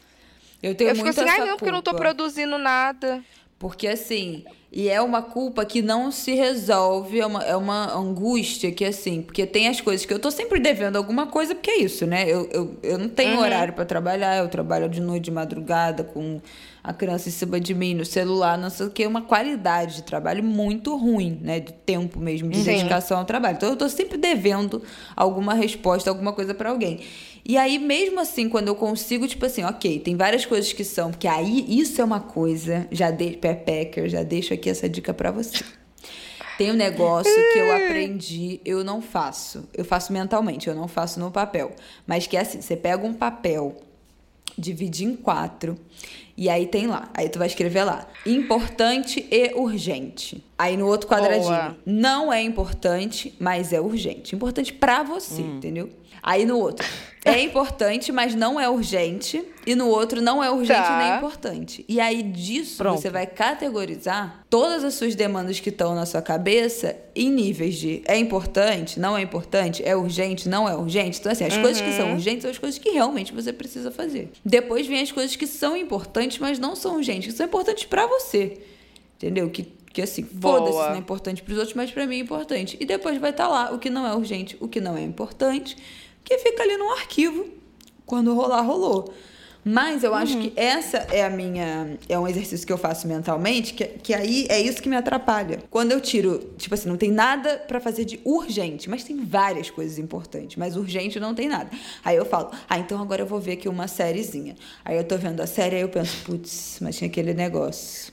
Eu tenho eu fico assim, ai não, porque eu não tô produzindo nada. Porque assim, e é uma culpa que não se resolve, é uma, é uma angústia que assim, porque tem as coisas que eu tô sempre devendo alguma coisa, porque é isso, né? Eu, eu, eu não tenho Uhum. horário pra trabalhar, eu trabalho de noite, de madrugada, com a criança em cima de mim, no celular, não sei o que, uma qualidade de trabalho muito ruim, né? De tempo mesmo, de Sim. dedicação ao trabalho. Então eu tô sempre devendo alguma resposta, alguma coisa pra alguém. E aí, mesmo assim, quando eu consigo, tipo assim, ok, tem várias coisas que são, porque aí isso é uma coisa, já de Pepecker, já deixo aqui essa dica pra você. Tem um negócio que eu aprendi, eu não faço. Eu faço mentalmente, eu não faço no papel. Mas que é assim, você pega um papel, divide em quatro, e aí tem lá. Aí tu vai escrever lá, importante e urgente. Aí no outro quadradinho, Boa. não é importante, mas é urgente. Importante pra você, entendeu? Aí no outro, é importante, mas não é urgente. E no outro, não é urgente Tá. nem importante. E aí disso, Pronto. você vai categorizar todas as suas demandas que estão na sua cabeça em níveis de é importante, não é importante, é urgente, não é urgente. Então, assim, as coisas que são urgentes são as coisas que realmente você precisa fazer. Depois vem as coisas que são importantes, mas não são urgentes, que são importantes pra você. Entendeu? Que, que assim, foda-se, não é importante pros outros, mas pra mim é importante. E depois vai estar lá o que não é urgente, o que não é importante, que fica ali no arquivo. Quando rolar, rolou. Mas eu acho que essa é a minha. É um exercício que eu faço mentalmente, que, que aí é isso que me atrapalha. Quando eu tiro, tipo assim, não tem nada pra fazer de urgente, mas tem várias coisas importantes, mas urgente não tem nada. Aí eu falo, ah, então agora eu vou ver aqui uma sériezinha. Aí eu tô vendo a série, aí eu penso, putz, mas tinha aquele negócio.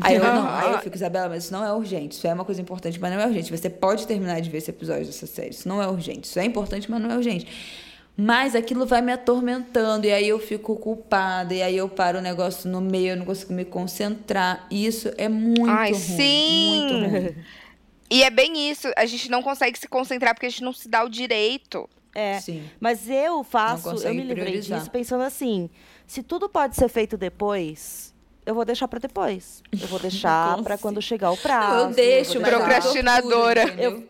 Aí eu, não, aí eu fico, Isabela, mas isso não é urgente. Isso é uma coisa importante, mas não é urgente. Você pode terminar de ver esse episódio dessa série. Isso não é urgente. Isso é importante, mas não é urgente. Mas aquilo vai me atormentando, e aí eu fico culpada, e aí eu paro o negócio no meio, eu não consigo me concentrar. E isso é muito Ai, ruim. sim! Muito ruim. E é bem isso. A gente não consegue se concentrar porque a gente não se dá o direito. É. Sim. Mas eu faço, eu me livrei priorizar. disso pensando assim: se tudo pode ser feito depois, eu vou deixar pra depois. Eu vou [laughs] deixar Não pra consigo. quando chegar o prazo. Não, eu deixo, eu Procrastinadora. torturo, entendeu?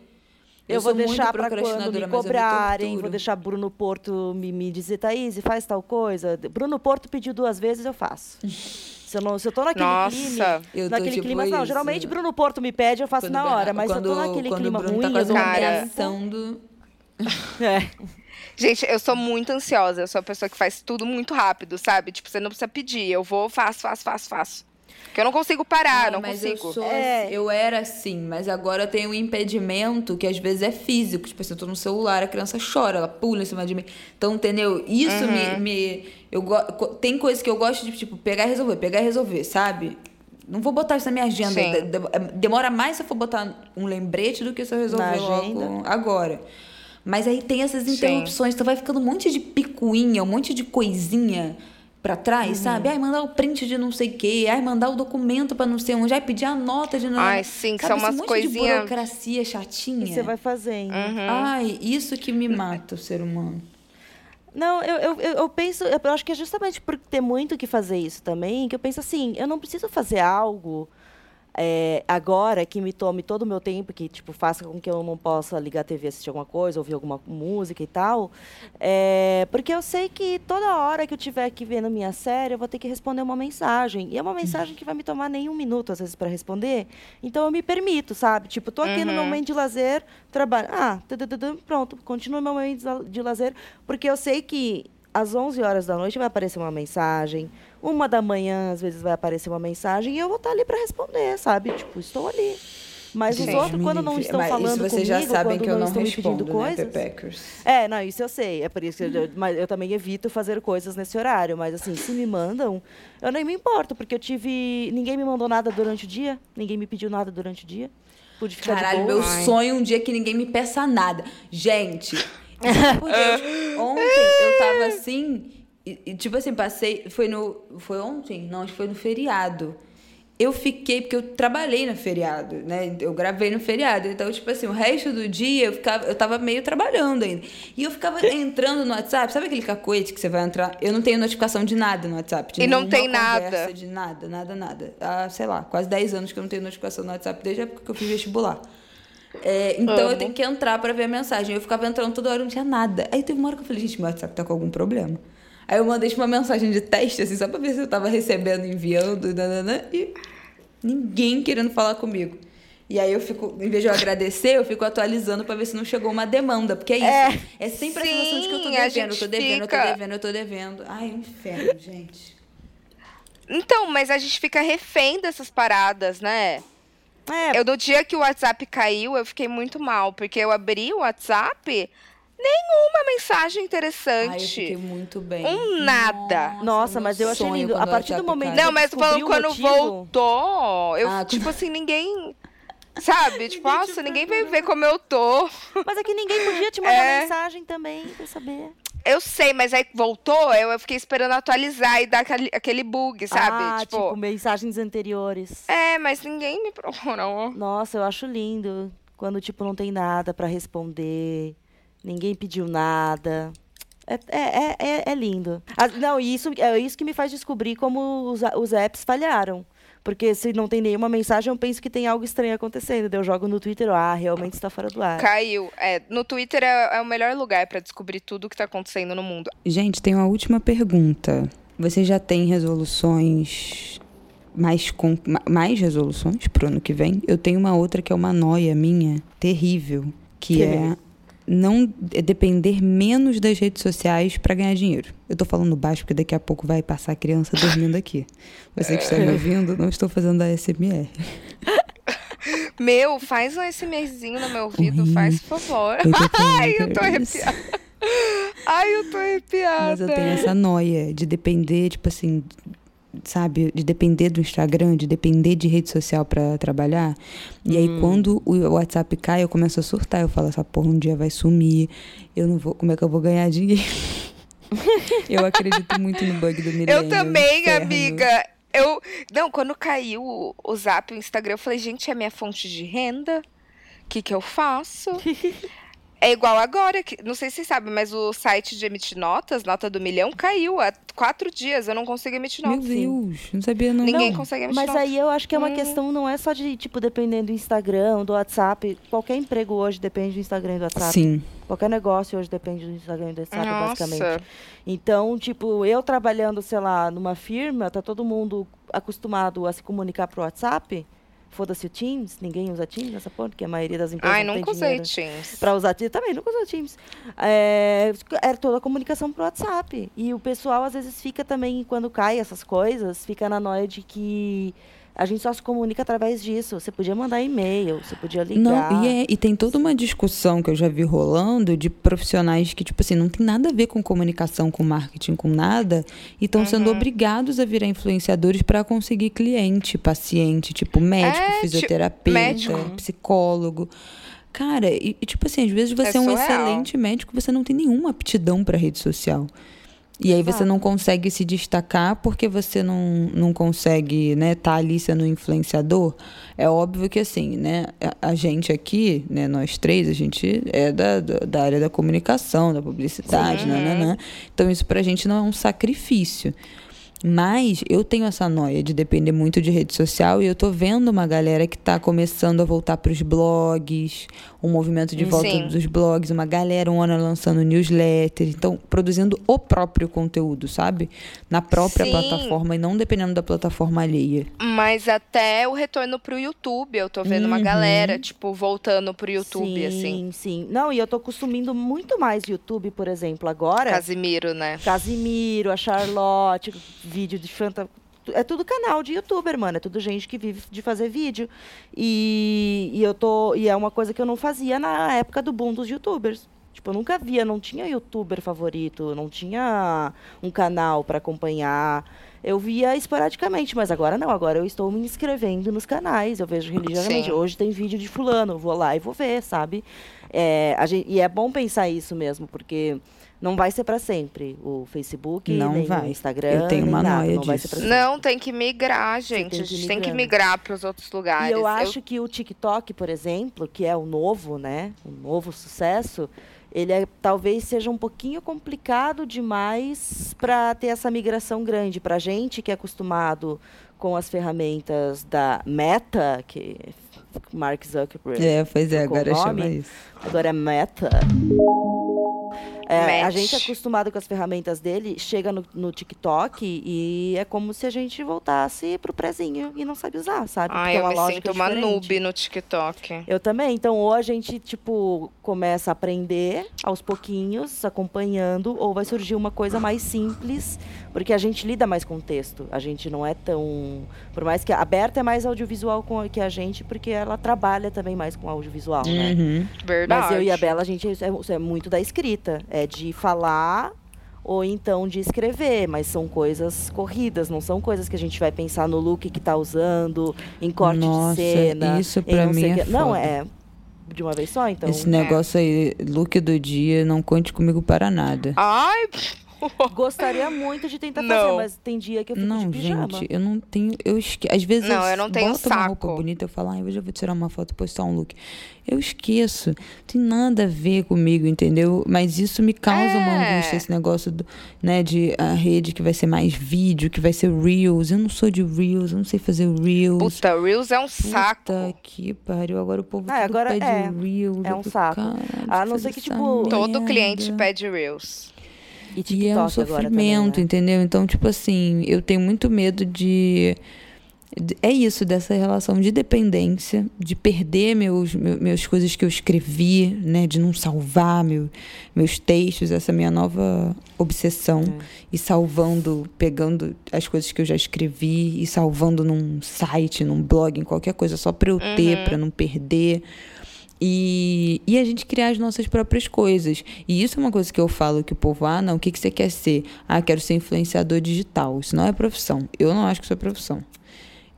Eu, vou deixar pra quando me eu cobrarem, vou deixar Bruno Porto me, me dizer, Thaís, faz tal coisa. Bruno Porto pediu duas vezes, eu faço. [laughs] Se eu, não, se eu tô naquele Nossa. clima. Eu tô naquele tipo clima, não. isso. Geralmente Bruno Porto me pede, eu faço Quando na hora. Mas se eu tô quando- naquele quando clima Bruno ruim, tá eu um Cara. É. [laughs] Gente, eu sou muito ansiosa. Eu sou a pessoa que faz tudo muito rápido, sabe? Tipo, você não precisa pedir. Eu vou, faço, faço, faço, faço. Porque eu não consigo parar, Ai, não mas consigo. Eu, sou É. assim, eu era assim, mas agora eu tenho um impedimento que às vezes é físico. Tipo assim, eu tô no celular, a criança chora, ela pula em cima de mim. Então, entendeu? Isso Uhum. me. me eu Tem coisas que eu gosto de, tipo, pegar e resolver, pegar e resolver, sabe? Não vou botar isso na minha agenda. Sim. De- Demora mais se eu for botar um lembrete do que se eu resolver Na logo agenda. agora. Mas aí tem essas interrupções, então vai ficando um monte de picuinha, um monte de coisinha pra trás, Uhum. sabe? Ai, mandar o print de não sei o quê, ai, mandar o documento pra não sei onde, ai, pedir a nota de não Ai, sim, que sabe? são Esse umas monte de coisinha- burocracia chatinha. E você vai fazendo. Uhum. Ai, isso que me mata o ser humano. Não, eu, eu, eu, eu penso, eu acho que é justamente por ter muito que fazer isso também, que eu penso assim, eu não preciso fazer algo é, agora que me tome todo o meu tempo, que tipo, faça com que eu não possa ligar a TV, assistir alguma coisa, ouvir alguma música e tal. é, porque eu sei que toda hora que eu estiver aqui vendo minha série, eu vou ter que responder uma mensagem. E é uma mensagem que vai me tomar nem um minuto, às vezes, para responder. Então eu me permito, sabe? Tipo, tô aqui no meu momento de lazer, trabalho. Ah, pronto, continuo meu momento de lazer, porque eu sei que às 11 horas da noite vai aparecer uma mensagem, uma da manhã às vezes vai aparecer uma mensagem e eu vou estar ali para responder, sabe? Tipo, estou ali. Mas os Gente, outros, me quando não estão Mas falando isso vocês comigo, já sabem quando que eu não estão me respondo, pedindo né, coisas... É, não, isso eu sei. É por isso que eu, mas eu também evito fazer coisas nesse horário. Mas assim, se me mandam, eu nem me importo, porque eu tive. Ninguém me mandou nada durante o dia, ninguém me pediu nada durante o dia. Pude ficar Caralho, de boa. meu sonho um dia que ninguém me peça nada. Gente, por [laughs] Deus, ontem eu tava assim, e, e, tipo assim, passei. Foi no. Foi ontem? Não, acho que foi no feriado. Eu fiquei, porque eu trabalhei no feriado, né? Eu gravei no feriado. Então, tipo assim, o resto do dia eu, ficava, eu tava meio trabalhando ainda. E eu ficava entrando no WhatsApp, sabe aquele cacoete que você vai entrar? Eu não tenho notificação de nada no WhatsApp. De E não tem nada. De nada, nada, nada. Há, sei lá, quase 10 anos que eu não tenho notificação no WhatsApp, desde a época que eu fiz vestibular. É, então eu Amo. tenho que entrar pra ver a mensagem. Eu ficava entrando toda hora, não tinha nada. Aí teve uma hora que eu falei, gente, meu WhatsApp tá com algum problema. Aí eu mandei tipo, uma mensagem de teste, assim, só pra ver se eu tava recebendo, enviando, nananã, e ninguém querendo falar comigo. E aí eu fico, em vez de eu agradecer, eu fico atualizando pra ver se não chegou uma demanda. Porque é isso. É, sempre a sensação de que eu tô Sim, devendo, eu tô devendo, eu tô fica- devendo, eu tô devendo. Ai, é um inferno, gente. Então, mas a gente fica refém dessas paradas, né? É, Eu, no dia que o WhatsApp caiu, eu fiquei muito mal, porque eu abri o WhatsApp, nenhuma mensagem Ai, eu interessante. fiquei muito bem. Um nada. Nossa, meu mas eu achei lindo. A o partir do momento- caiu. Não, mas falando quando motivo? voltou, eu, Ah, tipo assim, ninguém. Sabe? [laughs] Tipo, nossa, ninguém vai ver como eu tô. mas é que ninguém podia te [laughs] mandar É. mensagem também pra saber. Eu sei, mas aí voltou, eu, eu fiquei esperando atualizar e dar aquele, aquele bug, sabe? Ah, tipo, tipo, mensagens anteriores. É, mas ninguém me procurou. Nossa, eu acho lindo quando, tipo, não tem nada pra responder, ninguém pediu nada. É, é, é, é- é lindo. Ah, não, isso, é isso que me faz descobrir como os, os apps falharam. Porque se não tem nenhuma mensagem, eu penso que tem algo estranho acontecendo. Daí eu jogo no Twitter, ah, realmente está fora do ar. Caiu. É, no Twitter é, é o melhor lugar pra descobrir tudo que tá acontecendo no mundo. Gente, tem uma última pergunta. Você já tem resoluções mais com ma- mais resoluções pro ano que vem? Eu tenho uma outra que é uma noia minha terrível, que Que é é? Não depender menos das redes sociais para ganhar dinheiro. Eu tô falando baixo porque daqui a pouco vai passar a criança dormindo aqui. Você que está me ouvindo, não estou fazendo a SMR. Meu, faz um SMRzinho no meu ouvido, Ui. faz, por favor. Eu [laughs] Ai, eu tô arrepiada. Ai, eu tô arrepiada. Mas eu tenho essa noia de depender, tipo assim, sabe, de depender do Instagram, de depender de rede social pra trabalhar. E aí quando o WhatsApp cai, eu começo a surtar, eu falo essa porra um dia vai sumir. Eu não vou, como é que eu vou ganhar dinheiro? [laughs] eu acredito muito no bug do milênio. Eu também, inferno. amiga. Eu. Não, quando caiu o, o zap o Instagram, eu falei, gente, é minha fonte de renda. O que, que eu faço? [laughs] É igual agora, que, não sei se vocês sabem, mas o site de emitir notas, nota do milhão, caiu há quatro dias. Eu não consigo emitir Meu notas. Deus, não sabia não. Ninguém Não. consegue emitir Mas notas. aí eu acho que é uma Hum. questão, não é só de, tipo, dependendo do Instagram, do WhatsApp. Qualquer emprego hoje depende do Instagram e do WhatsApp. Sim. Qualquer negócio hoje depende do Instagram e do WhatsApp, basicamente. Nossa. Então, tipo, eu trabalhando, sei lá, numa firma, tá todo mundo acostumado a se comunicar pro WhatsApp. Foda-se o Teams, ninguém usa Teams nessa porra, porque a maioria das empresas Ai, não nunca usei Teams. Pra usar Teams, também nunca usei Teams. É, era toda a comunicação pro WhatsApp. E o pessoal, às vezes, fica também, quando cai essas coisas, fica na noia de que a gente só se comunica através disso. Você podia mandar e-mail, você podia ligar. Não, e, é- e tem toda uma discussão que eu já vi rolando de profissionais que, tipo assim, não tem nada a ver com comunicação, com marketing, com nada, e estão sendo Uhum. obrigados a virar influenciadores para conseguir cliente, paciente, tipo médico, É, fisioterapeuta, médico. psicólogo. Cara, e, e, tipo assim, às vezes você é, É um surreal. excelente médico, você não tem nenhuma aptidão pra rede social. E aí você não consegue se destacar porque você não, não consegue, né, tá ali sendo influenciador. É óbvio que assim, né, a, a gente aqui, né, nós três, a gente é da, da área da comunicação, da publicidade, nananã. Então isso pra gente não é um sacrifício. Mas eu tenho essa noia de depender muito de rede social e eu tô vendo uma galera que tá começando a voltar pros blogs, um movimento de volta Sim. dos blogs, uma galera um ano lançando newsletter, então produzindo o próprio conteúdo, sabe? Na própria Sim. plataforma e não dependendo da plataforma alheia. Mas até o retorno pro YouTube, eu tô vendo uma Uhum. galera, tipo, voltando pro YouTube, sim, assim. Sim, Não, e eu tô consumindo muito mais YouTube, por exemplo, agora. Casimiro, né? Casimiro, a Charlotte, vídeo de Fanta. É tudo canal de youtuber, mano. É tudo gente que vive de fazer vídeo. E, e eu tô. E é uma coisa que eu não fazia na época do boom dos youtubers. Tipo, eu nunca via, não tinha youtuber favorito, não tinha um canal para acompanhar. Eu via esporadicamente, mas agora não. Agora eu estou me inscrevendo nos canais, eu vejo religiosamente. Sim. Hoje tem vídeo de fulano, eu vou lá e vou ver, sabe? É, a gen- e é bom pensar isso mesmo, porque não vai ser para sempre o Facebook, Não nem vai. o Instagram. Eu tenho uma nada, noia não vai disso. Não, tem que migrar, gente. tem a que gente ir tem que migrar pros outros lugares. E eu acho que o TikTok, por exemplo, que é o novo, né? O novo sucesso, ele é, talvez seja um pouquinho complicado demais para ter essa migração grande. Para gente que é acostumado com as ferramentas da Meta, que Mark Zuckerberg É, pois é, agora nome, chama isso. Agora é Meta. É, a gente é acostumado com as ferramentas dele, chega no, no TikTok e é como se a gente voltasse pro prezinho e não sabe usar, sabe? Ah, é eu uma me lógica sinto uma diferente. noob no TikTok. Eu também. Então, ou a gente, tipo, começa a aprender aos pouquinhos, acompanhando, ou vai surgir uma coisa mais simples, porque a gente lida mais com o texto. A gente não é tão. Por mais que a Berta é mais audiovisual com- que a gente, porque ela trabalha também mais com audiovisual, né? Uhum. Verdade. Mas eu e a Bela, a gente é, é muito da escrita. É de falar ou então de escrever, mas são coisas corridas, não são coisas que a gente vai pensar no look que tá usando, em corte Nossa, de cena. isso em pra mim é quê. Não, é de uma vez só, então. Esse negócio aí, look do dia, não conte comigo para nada. Ai, Gostaria muito de tentar Não. fazer, mas tem dia que eu fico Não, de pijama. gente, eu não tenho. Eu esque... Às vezes Não, eu não tenho boto uma roupa saco. bonita, eu falo, ah, hoje eu vou tirar uma foto e postar um look. Eu esqueço. Não tem nada a ver comigo, entendeu? Mas isso me causa uma É. angústia, esse negócio do, né, de a rede que vai ser mais vídeo, que vai ser Reels. Eu não sou de Reels, eu não sei fazer Reels. puta, Reels é um saco. Puta que pariu. Agora o povo Ah, tudo agora pede é. Reels. É Eu um saco. "Caralho, A não ser que, tipo, Todo merda." cliente pede Reels. E E TikTok é um agora também, sofrimento, né? entendeu? Então, tipo assim, eu tenho muito medo de. É isso, dessa relação de dependência, de perder meus, meu- meus coisas que eu escrevi, né? De não salvar meu, meus textos, essa minha nova obsessão. É. E salvando, pegando as coisas que eu já escrevi e salvando num site, num blog, em qualquer coisa, só pra eu ter, pra não perder. E, e a gente criar as nossas próprias coisas. E isso é uma coisa que eu falo que o povo, ah, não, o que, que você quer ser? Ah, quero ser influenciador digital. Isso não é profissão. Eu não acho que isso é profissão.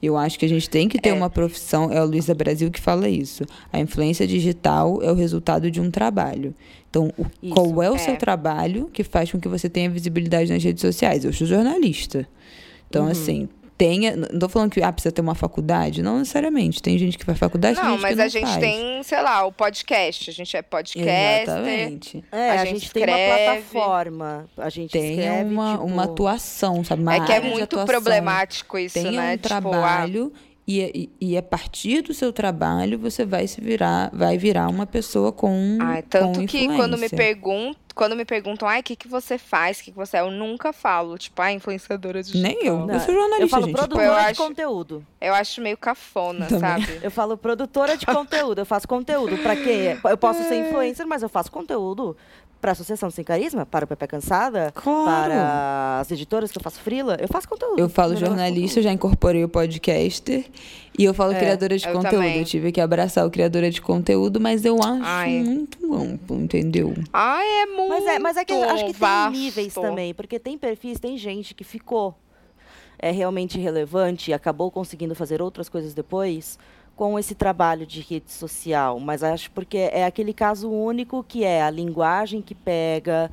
Eu acho que a gente tem que ter uma profissão, é o Luísa Brasil que fala isso. A influência digital é o resultado de um trabalho. Então, o- Isso, qual é o é. seu trabalho que faz com que você tenha visibilidade nas redes sociais? Eu sou jornalista. Então, Uhum. assim, tenha. Não tô falando que ah, precisa ter uma faculdade. Não necessariamente. Tem gente que faz faculdade, tem Não, gente mas que não a gente faz. tem, sei lá, o podcast. A gente é podcaster. Exatamente. É, A a, gente gente, tem uma plataforma. A gente Tem escreve, uma, tipo... uma atuação, sabe? Uma É que é muito problemático isso, Tem né? um Tipo, ah, trabalho e, e, e a partir do seu trabalho você vai se virar, vai virar uma pessoa com Ai, tanto com que quando me perguntam, quando me perguntam, ai, o que, que você faz? O que, que você é? Eu nunca falo, tipo, ah, influenciadora digital. Nem eu. Não, eu sou jornalista, Eu falo gente. produtora Eu de acho- conteúdo. Eu acho meio cafona, Também. sabe? Eu falo produtora de conteúdo. Eu faço conteúdo. Pra quê? Eu posso ser influencer, mas eu faço conteúdo pra Associação Sem Carisma, para o Pepe Cansada, Claro. para as editoras que eu faço frila. Eu faço conteúdo. Eu falo é jornalista, eu já incorporei o podcaster. E eu falo É, criadora de eu conteúdo. também. Eu tive que abraçar o criadora de conteúdo, mas eu acho Ai. muito amplo, entendeu? Ai, é muito Mas é, mas é que eu acho que vasto. tem níveis também, porque tem perfis, tem gente que ficou é realmente relevante e acabou conseguindo fazer outras coisas depois com esse trabalho de rede social, mas acho porque é aquele caso único que é a linguagem que pega,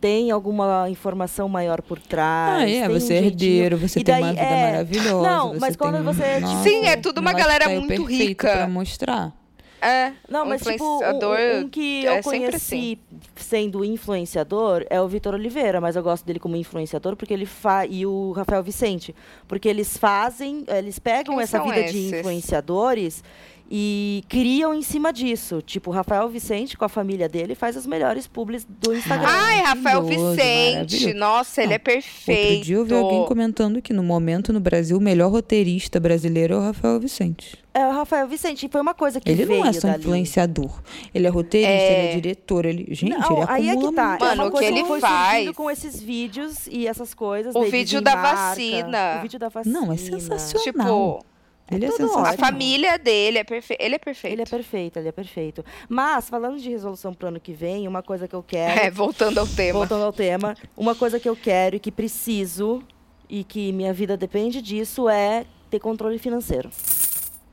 tem alguma informação maior por trás. Ah, é, tem você é um jeitinho. herdeiro, você E tem daí, uma vida é, maravilhosa. Não, mas quando tem- você- Nossa, Sim, é tudo uma galera tá muito rica. Pra mostrar. É, Não, um mas tipo, um, influenciador um- um que eu é conheci sendo influenciador é o Vitor Oliveira, mas eu gosto dele como influenciador porque ele fa e o Rafael Vicente, porque eles fazem, eles pegam Quem essa vida de esses? influenciadores e criam em cima disso. Tipo, o Rafael Vicente com a família dele faz as melhores publis do Instagram. Ai, Rafael Vicente. Nossa, ele Não, é perfeito. Outro dia eu vi alguém comentando que no momento no Brasil o melhor roteirista brasileiro é o Rafael Vicente. É o Rafael Vicente, e foi uma coisa que Ele veio não é só dali. influenciador. Ele é roteirista, É. ele é diretor. Ele... Gente, Não, ele aí é que tá. muito. é Mano, uma o coisa que ele foi faz- com esses vídeos e essas coisas. O dele vídeo de da marca, vacina. O vídeo da vacina. Não, é sensacional. Tipo, Ele é tudo sensacional. a família dele é perfeito. Ele é perfeito. Ele é perfeito, ele é perfeito. Mas, falando de resolução pro ano que vem, uma coisa que eu quero. [laughs] É, voltando ao tema. Voltando ao tema, uma coisa que eu quero e que preciso, e que minha vida depende disso, é ter controle financeiro.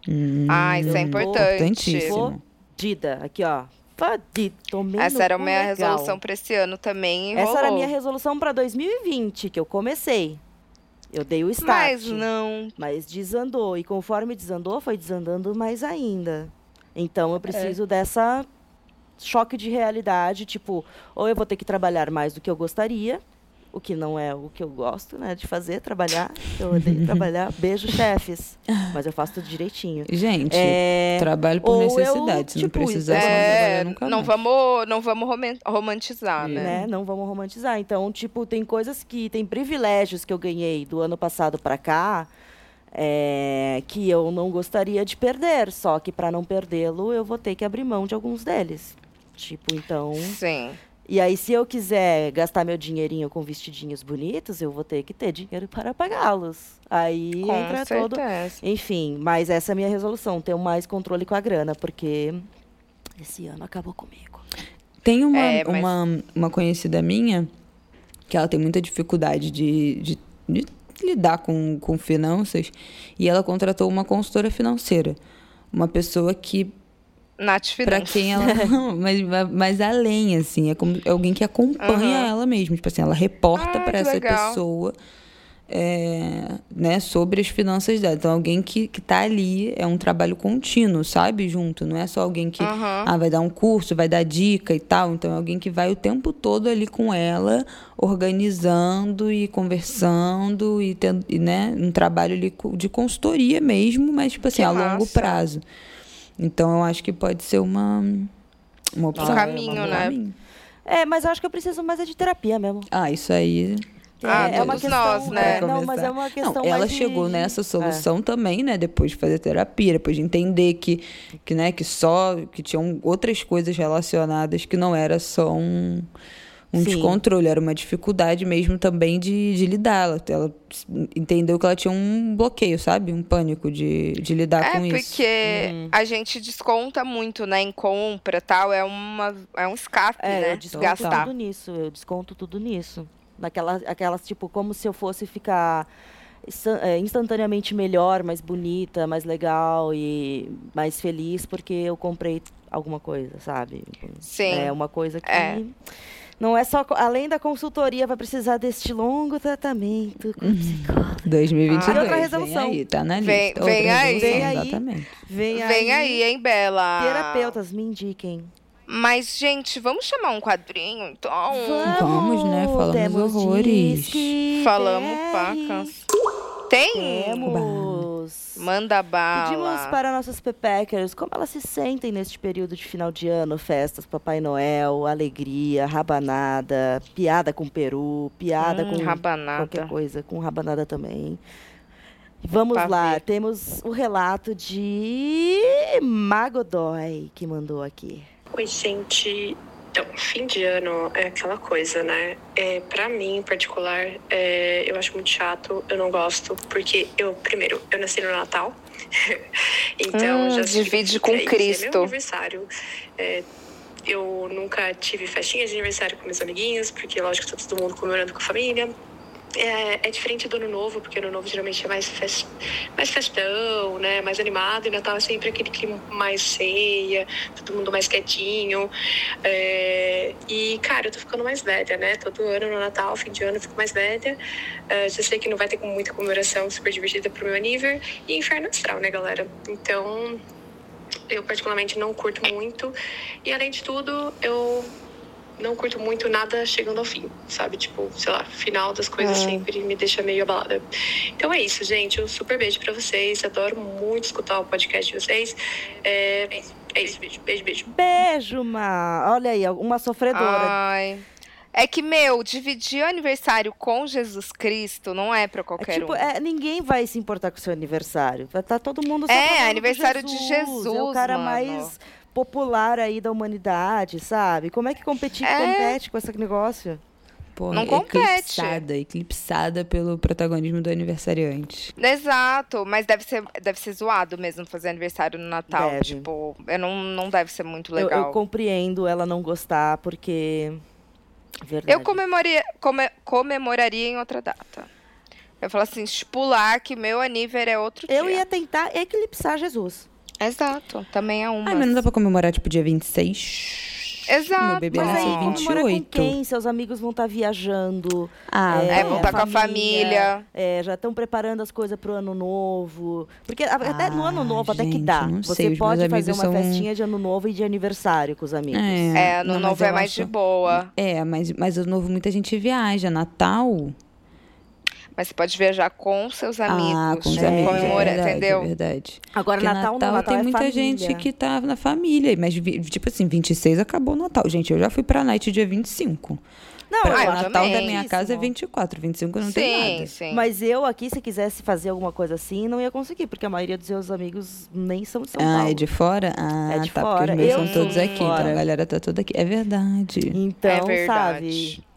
Hum, Ah, isso é importante. Fodida. Aqui, ó. Fodida. Tomei Essa era a minha legal. resolução pra esse ano também. Essa era a rolou. minha resolução para 2020, que eu comecei. Eu dei o start. Mas não. Mas desandou. E conforme desandou, foi desandando mais ainda. Então eu preciso dessa choque de realidade, tipo, ou eu vou ter que trabalhar mais do que eu gostaria, o que não é o que eu gosto, né, de fazer, trabalhar. Eu odeio [laughs] trabalhar. Beijo, chefes. Mas eu faço tudo direitinho. Gente, É, trabalho por ou eu, necessidade. Se não tipo, precisar, você não É, trabalha nunca não mais. vamos, não vamos roman- romantizar, né? né? Não vamos romantizar. Então, tipo, tem coisas que tem privilégios que eu ganhei do ano passado para cá, é, que eu não gostaria de perder. Só que para não perdê-lo, eu vou ter que abrir mão de alguns deles. Tipo, então. Sim. E aí, se eu quiser gastar meu dinheirinho com vestidinhos bonitos, eu vou ter que ter dinheiro para pagá-los. Aí Com entra todo. certeza. Enfim, mas essa é a minha resolução, ter mais controle com a grana, porque esse ano acabou comigo. Tem uma, É, mas- uma, uma conhecida minha que ela tem muita dificuldade de, de, de lidar com, com finanças e ela contratou uma consultora financeira. Uma pessoa que, Nath pra Finanças. quem ela. [laughs] Mas, mas além, assim, é como é alguém que acompanha Aham. ela mesmo. Tipo assim, ela reporta Ah, que essa legal. pessoa. é, né, sobre as finanças dela. Então, alguém que, que tá ali é um trabalho contínuo, sabe? Junto. Não é só alguém que Aham. ah, vai dar um curso, vai dar dica e tal. Então, é alguém que vai o tempo todo ali com ela, organizando e conversando e tendo, e, né, um trabalho ali de consultoria mesmo, mas, tipo assim, Que a longo massa. prazo. Então, eu acho que pode ser uma, uma opção. caminho, um né? caminho. É, mas eu acho que eu preciso mais é de terapia mesmo. Ah, isso aí. Ah, é, é uma todos questão, nós, né? é, não, mas é uma questão Não, ela de- chegou de- nessa é. solução também, né? Depois de fazer terapia, depois de entender que, que, né, que só que tinham outras coisas relacionadas que não era só um, um Sim. descontrole, era uma dificuldade mesmo também de, de lidar. Ela, ela entendeu que ela tinha um bloqueio, sabe? Um pânico de, de lidar É, com isso. porque Uhum. a gente desconta muito, né, em compra e tal. É, uma, é um escape, É, né? eu desconto Gastar. tudo nisso, eu desconto tudo nisso. Naquela, aquelas, tipo, como se eu fosse ficar é, instantaneamente melhor, mais bonita, mais legal e mais feliz porque eu comprei alguma coisa, sabe? Sim. É uma coisa que É. não é só, além da consultoria, vai precisar deste longo tratamento com Uhum. psicólogo. 2022. Ah, outra vem resolução. aí, tá na Vem- lista. vem Outra aí. Vem aí. Exatamente. Vem, Vem aí, hein, Bela? Terapeutas, me indiquem. Mas, gente, vamos chamar um quadrinho, então? Vamos, né? Falamos Temos horrores. Falamos pacas. Tem? Temos. Manda bala. Pedimos para nossas pepeckers como elas se sentem neste período de final de ano, festas, Papai Noel, alegria, rabanada, piada com peru, piada Hum, com rabanada. qualquer coisa, com rabanada também. Vamos lá, ver. temos o relato de Magodoy que mandou aqui. Oi, gente. Então, fim de ano é aquela coisa, né? É, para mim, em particular, é, eu acho muito chato, eu não gosto, porque eu, primeiro, eu nasci no Natal. [laughs] então, Hum, já divide com três, É Cristo. meu aniversário. É, eu nunca tive festinha de aniversário com meus amiguinhos, porque, lógico, tá todo mundo comemorando com a família. É, é, diferente do ano novo, porque ano novo geralmente é mais, fest, mais festão, né? Mais animado, e Natal é sempre aquele clima mais ceia, todo mundo mais quietinho. É, e, cara, eu tô ficando mais velha, né? Todo ano no Natal, fim de ano, eu fico mais velha. É, já sei que não vai ter muita comemoração super divertida pro meu aniversário. E inferno astral, né, galera? Então, eu particularmente não curto muito. E além de tudo, eu não curto muito nada chegando ao fim, sabe? Tipo, sei lá, final das coisas é. sempre me deixa meio abalada. Então é isso, gente. Um super beijo para vocês. Adoro muito escutar o podcast de vocês. É, é isso, beijo, beijo, beijo. Beijo, Ma. Olha aí, uma sofredora. Ai. É que, meu, dividir o aniversário com Jesus Cristo não é pra qualquer é, tipo, um. É, ninguém vai se importar com o seu aniversário. Vai estar tá todo mundo só É, aniversário Jesus, de Jesus. É o cara mano. mais popular aí da humanidade, sabe? Como é que competir, é. compete com esse negócio? Pô, não compete. Eclipsada, eclipsada pelo protagonismo do aniversariante. Exato, mas deve ser, deve ser zoado mesmo fazer aniversário no Natal. Deve. Tipo, eu não, não deve ser muito legal. Eu, eu compreendo ela não gostar, porque. Verdade. Eu comemoraria, come, comemoraria em outra data. Eu falo assim, estipular que meu aniversário é outro eu dia. Eu ia tentar eclipsar Jesus. Exato, também é uma. Ai, mas não dá pra comemorar, tipo, dia 26? Exato. Meu bebê mas nasceu aí, 28. Com quem? Seus amigos vão estar tá viajando. Ah, é, é vão estar tá com a família. É, já estão preparando as coisas pro ano novo. Porque ah, até no ano novo, gente, até que dá. Você sei, pode fazer uma são... festinha de ano novo e de aniversário com os amigos. É, é ano não, novo é mais acho... de boa. É, mas, mas ano novo muita gente viaja. Natal mas você pode viajar com seus ah, amigos. Ah, com os é, amigos, é verdade, entendeu? É verdade. Agora, Porque Natal, Natal, Natal tem é muita família. gente que tá na família. Mas, tipo assim, 26 acabou o Natal. Gente, eu já fui pra night dia 25. Não, pra, o Natal também. da minha casa é 24, 25 não sim, tem nada. Sim. Mas eu aqui, se quisesse fazer alguma coisa assim, não ia conseguir, porque a maioria dos meus amigos nem são de São ah, Paulo. é de fora? Ah, é de tá, fora. porque os meus eu são todos aqui, fora. então a galera tá toda aqui. É verdade. Então, é verdade. sabe...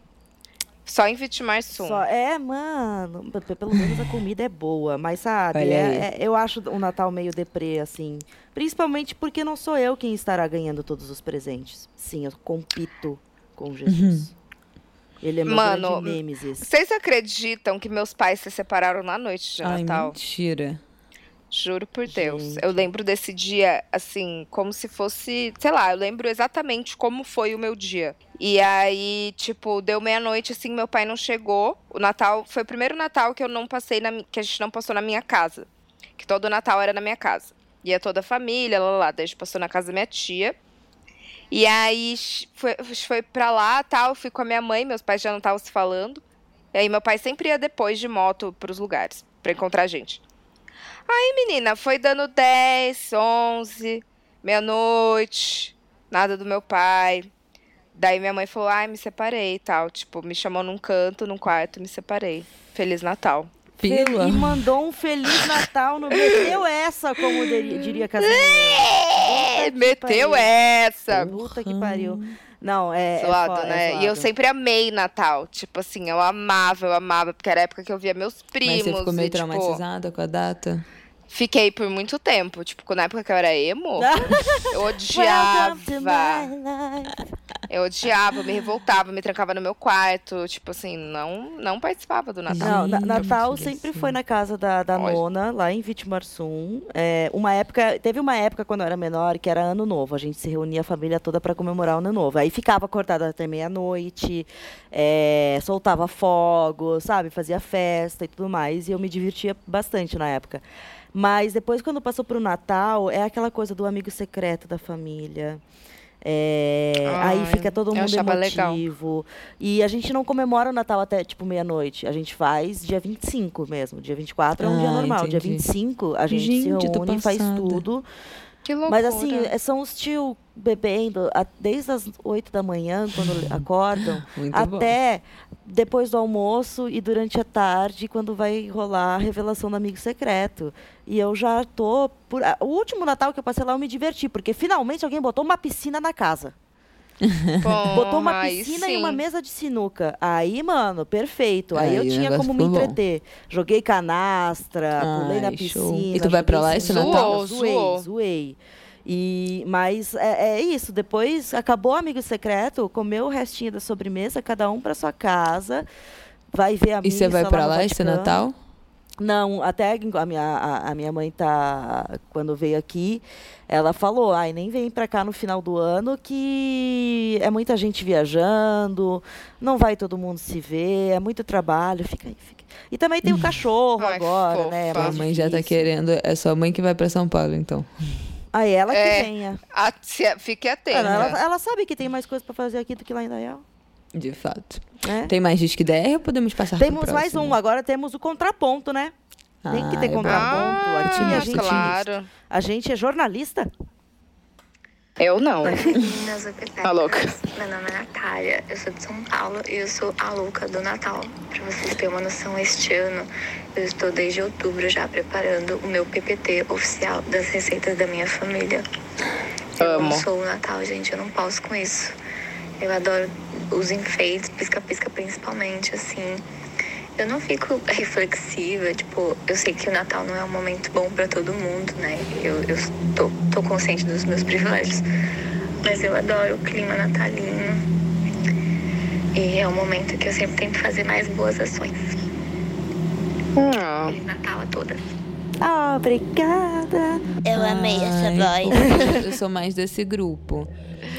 Só em Vitimar Sum. Só, é, mano. Pelo menos a comida é boa. Mas, sabe, é, é, eu acho o Natal meio deprê, assim. Principalmente porque não sou eu quem estará ganhando todos os presentes. Sim, eu compito com Jesus. Uhum. Ele é meu Mano. Vocês acreditam que meus pais se separaram na noite de Ai, Natal? mentira. Juro por Deus. Gente. Eu lembro desse dia, assim, como se fosse. Sei lá, eu lembro exatamente como foi o meu dia. E aí, tipo, deu meia-noite, assim, meu pai não chegou. O Natal. Foi o primeiro Natal que eu não passei na, que a gente não passou na minha casa. Que todo Natal era na minha casa. Ia toda a família, lá, lá. Daí a gente passou na casa da minha tia. E aí foi, foi pra lá, tal, fui com a minha mãe, meus pais já não estavam se falando. E aí meu pai sempre ia depois de moto pros lugares, pra encontrar a gente. Aí, menina, foi dando 10, 11, meia-noite, nada do meu pai. Daí minha mãe falou, ai, me separei e tal. Tipo, me chamou num canto, num quarto, me separei. Feliz Natal. Pila. E mandou um Feliz Natal no [laughs] Meteu essa, como diria Casimiro. É, meteu essa. Puta que pariu. Não, é. Zoado, é, né? É e eu sempre amei Natal. Tipo assim, eu amava, eu amava, porque era a época que eu via meus primos. Mas você ficou meio e, tipo, traumatizada com a data? Fiquei por muito tempo. Tipo, na época que eu era emo, [laughs] eu odiava. Eu odiava, me revoltava, me trancava no meu quarto. Tipo assim, não, não participava do Natal. Não, Natal sempre foi na casa da, da nona, lá em Vitimarsum. É, uma época, teve uma época quando eu era menor que era ano novo. A gente se reunia a família toda para comemorar o ano novo. Aí ficava acordada até meia-noite, é, soltava fogo, sabe? Fazia festa e tudo mais. E eu me divertia bastante na época. Mas depois, quando passou para o Natal, é aquela coisa do amigo secreto da família. É, Ai, aí fica todo mundo emotivo. Legal. E a gente não comemora o Natal até tipo meia-noite. A gente faz dia 25 mesmo. Dia 24 é um ah, dia normal. Entendi. Dia 25 a gente, gente se reúne e faz tudo. Que loucura. Mas assim, é, são os tio bebendo desde as 8 da manhã, quando [laughs] acordam, até bom. Depois do almoço e durante a tarde, quando vai rolar a revelação do amigo secreto. E eu já tô. Por... O último Natal que eu passei lá, eu me diverti, porque finalmente alguém botou uma piscina na casa. [laughs] Botou uma piscina e uma mesa de sinuca. Aí, mano, perfeito. Aí, aí eu tinha como me entreter. Bom. Joguei canastra, Ai, pulei na piscina. Show. E tu vai pra lá esse Natal? Zoei, zoei. zoei. E, mas é, é, isso. Depois acabou o amigo secreto, comeu o restinho da sobremesa, cada um para sua casa vai ver a E você vai pra no lá esse. Natal? Não, até a minha, a, a minha mãe tá. Quando veio aqui, ela falou: ai, nem vem pra cá no final do ano que é muita gente viajando, não vai todo mundo se ver, é muito trabalho, fica aí, fica. E também tem o [laughs] cachorro Ai, agora, fofa. né? é Sua mais mãe já tá difícil. querendo. É sua mãe que vai pra São Paulo, então. Ah, ela que É. venha. A- se- fique atenta. Ela, ela, ela sabe que tem mais coisa pra fazer aqui do que lá em Dayal. De fato. Né? Tem mais disque DR ou podemos passar Temos mais um, agora temos o contraponto, né? Tem que ter Ah, é contraponto. Ah, aqui a gente, claro. a gente é jornalista. Eu não. [laughs] Meninas, oi. Tá louca. Meu nome é Natália, eu sou de São Paulo e eu sou a louca do Natal. Pra vocês terem uma noção, este ano eu estou desde outubro já preparando o meu PPT oficial das receitas da minha família. Eu Amo. não sou o Natal, gente, eu não posso com isso. Eu adoro os enfeites, pisca-pisca principalmente, assim. Eu não fico reflexiva, tipo, eu sei que o Natal não é um momento bom pra todo mundo, né? Eu, eu tô, tô consciente dos meus privilégios. Mas eu adoro o clima natalino. E é um momento que eu sempre tento fazer mais boas ações. Ah, Feliz Natal a todas. Ah, obrigada. Eu amei essa voz. [laughs] Eu sou mais desse grupo.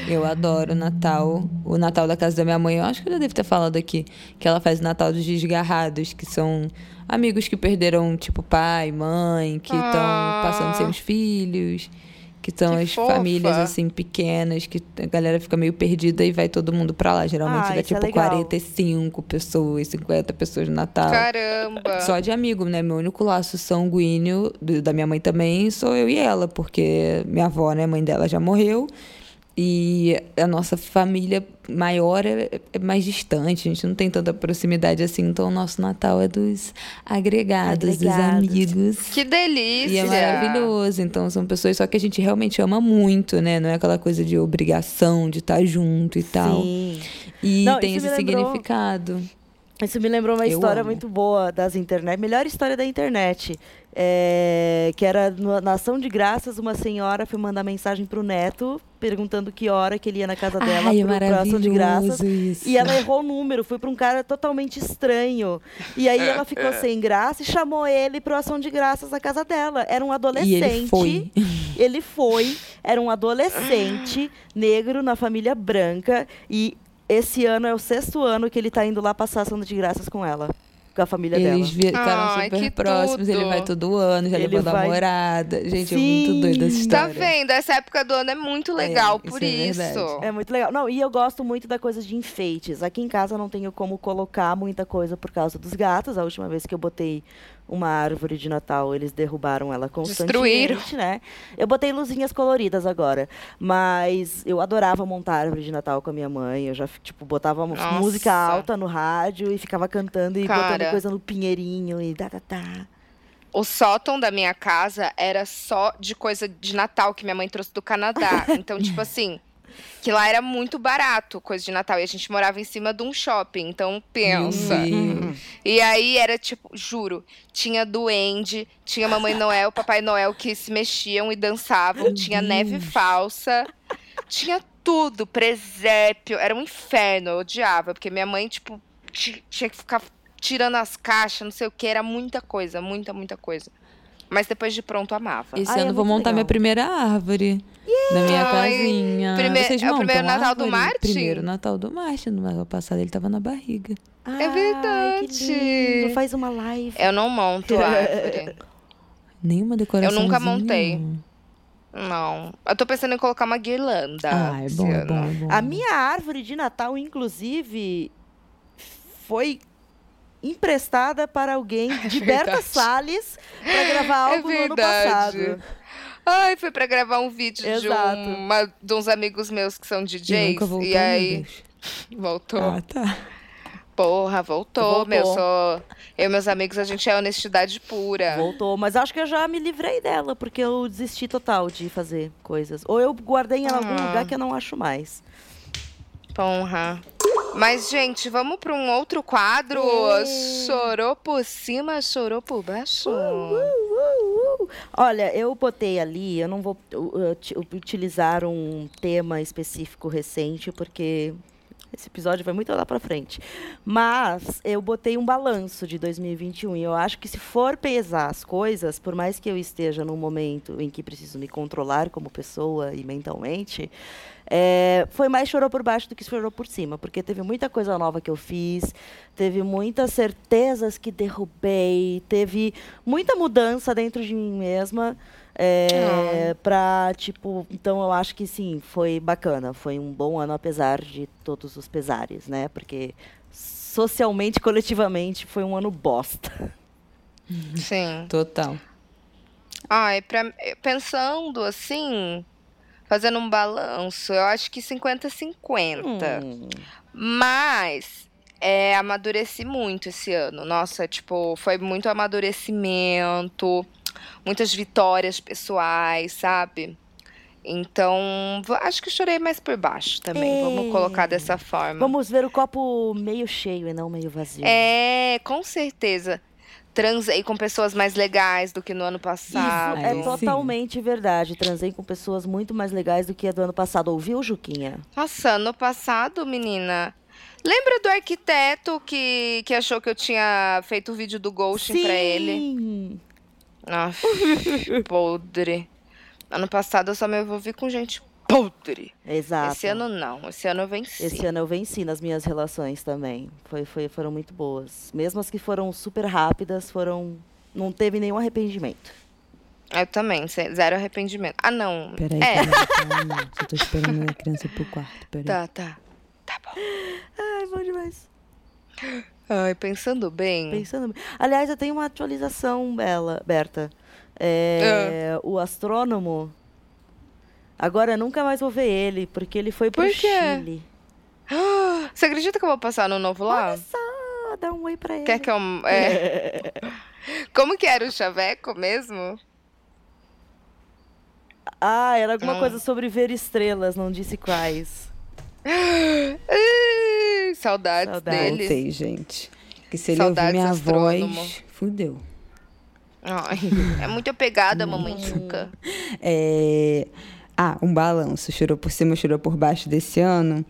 Eu adoro o Natal. O Natal da casa da minha mãe, eu acho que eu já devo ter falado aqui. Que ela faz o Natal dos desgarrados, que são amigos que perderam, tipo, pai, mãe, que estão Ah. passando sem os filhos. Que são Que as fofa. famílias, assim, pequenas, que a galera fica meio perdida e vai todo mundo pra lá. Geralmente Ah, dá, é tipo, legal. 45 pessoas, 50 pessoas no Natal. caramba. Só de amigo, né? Meu único laço sanguíneo do- da minha mãe também sou eu e ela, porque minha avó, né, mãe dela já morreu. E a nossa família maior é, é mais distante, a gente não tem tanta proximidade assim, então o nosso Natal é dos agregados, dos amigos. Que E delícia. é maravilhoso. Então são pessoas só que a gente realmente ama muito, né? Não é aquela coisa de obrigação de estar junto e tal. Sim. E Não, tem esse lembrou- significado. Isso me lembrou uma Eu história amo. muito boa das internet. Melhor história da internet. É, que era na ação de graças, uma senhora foi mandar mensagem pro neto, perguntando que hora que ele ia na casa dela Ai, é pro, pra ação de graças. isso. E ela errou o número, foi para um cara totalmente estranho. E aí ela ficou sem graça e chamou ele para ação de graças na casa dela. Era um adolescente. E ele foi. Ele foi, era um adolescente negro na família branca e esse ano é o sexto ano que ele tá indo lá passar ação de graças com ela, com a família Eles dela. ficaram Ai, super que próximos, ele tudo. vai todo ano, já Ele levou vai- namorada. Gente, é Sim. muito doida essa Tá história. vendo? Essa época do ano é muito legal isso por é isso. É muito legal. Não, e eu gosto muito da coisa de enfeites. Aqui em casa eu não tenho como colocar muita coisa por causa dos gatos. A última vez que eu botei uma árvore de Natal, eles derrubaram ela constantemente, Destruíram. né? Eu botei luzinhas coloridas agora, mas eu adorava montar árvore de Natal com a minha mãe. Eu já tipo botava Nossa. música alta no rádio e ficava cantando e Cara. botando coisa no pinheirinho e tá tá tá. O sótão da minha casa era só de coisa de Natal que minha mãe trouxe do Canadá. [laughs] Então, tipo assim, que lá era muito barato coisa de Natal. E a gente morava em cima de um shopping. Então, pensa. Deus. E aí era tipo, juro, tinha duende, tinha Mamãe Noel, Papai Noel que se mexiam e dançavam, tinha neve falsa, tinha tudo, presépio, era um inferno, eu odiava, porque minha mãe, tipo, ti- tinha que ficar tirando as caixas, não sei o que, era muita coisa, muita, muita coisa. Mas depois de pronto, amava. Esse Ai, é ano eu vou montar legal. minha primeira árvore. Na minha Ai, casinha. prime- Vocês é o primeiro Natal do? Martin? Primeiro Natal do Martin. No ano passado ele tava na barriga. É Ai, verdade. Faz uma live. Eu não monto [laughs] árvore. Nenhuma decoração. nunca montei. Não. Eu tô pensando em colocar uma guirlanda. Ah, é bom, é bom, é bom. A minha árvore de Natal, inclusive, foi emprestada para alguém [laughs] de Berta verdade. Salles para gravar É algo no ano passado. Ai, foi pra gravar um vídeo de, uma, de uns amigos meus que são E DJs. e meu aí, voltou. Ah, tá. Porra, voltou, Voltou. meu. Sou... Eu e meus amigos, a gente é honestidade pura. Voltou, mas acho que eu já me livrei dela, porque eu desisti total de fazer coisas. Ou eu guardei em algum Ah. lugar que eu não acho mais. Porra. Mas, gente, vamos pra um outro quadro. Chorou por cima, chorou por baixo. Uh, uh. Olha, eu botei ali, eu não vou uh, uh, ti- utilizar um tema específico recente, porque esse episódio vai muito lá para frente. Mas eu botei um balanço de 2021 e eu acho que se for pesar as coisas, por mais que eu esteja num momento em que preciso me controlar como pessoa e mentalmente, é, foi mais chorou por baixo do que chorou por cima, porque teve muita coisa nova que eu fiz, teve muitas certezas que derrubei, teve muita mudança dentro de mim mesma. É, pra, tipo, então eu acho que sim, foi bacana. Foi um bom ano, apesar de todos os pesares, né? Porque socialmente, coletivamente, foi um ano bosta. Sim. Total. Ai, pra, pensando assim, fazendo um balanço, eu acho que 50-50. Hum. Mas é, amadureci muito esse ano. Nossa, tipo, foi muito amadurecimento, muitas vitórias pessoais, sabe? Então, acho que chorei mais por baixo também. Vamos colocar dessa forma. Vamos ver o copo meio cheio e não meio vazio. É, com certeza. Transei com pessoas mais legais do que no ano passado. Isso é Sim. totalmente verdade. Transei com pessoas muito mais legais do que a do ano passado. Ouviu, Juquinha? Nossa, ano passado, menina. Lembra do arquiteto que, que achou que eu tinha feito o vídeo do ghosting pra ele? Sim. Nossa, [laughs] podre. Ano passado eu só me envolvi com gente podre. Exato. Esse ano não. Esse ano eu venci. Esse ano eu venci nas minhas relações também. Foi, foi, foram muito boas. Mesmo as que foram super rápidas, foram. Não teve nenhum arrependimento. Eu também, ze- zero arrependimento. Ah, não. Peraí, é, calma. Eu tô esperando a criança ir pro quarto. Peraí. tá, tá. Tá bom. Ai, bom demais. Ai, pensando bem. Pensando. Aliás, eu tenho uma atualização, Bela, Berta. É, Ah. O astrônomo. Agora eu nunca mais vou ver ele, porque ele foi pro Por quê? Chile. [gasps] Você acredita que eu vou passar no novo lá? Só dá um oi pra ele. Quer que eu. É. [laughs] Como que era o chaveco mesmo? Ah, era alguma Hum. coisa sobre ver estrelas, não disse quais. [gasps] Saudades, Saudades. dele. Voltei, gente. Que se ele ouvir Saudades minha astrônomo. voz, fudeu. Ai, é muito apegada, mamãe Chuca. É... Ah, um balanço. Chorou por cima, chorou por baixo desse ano.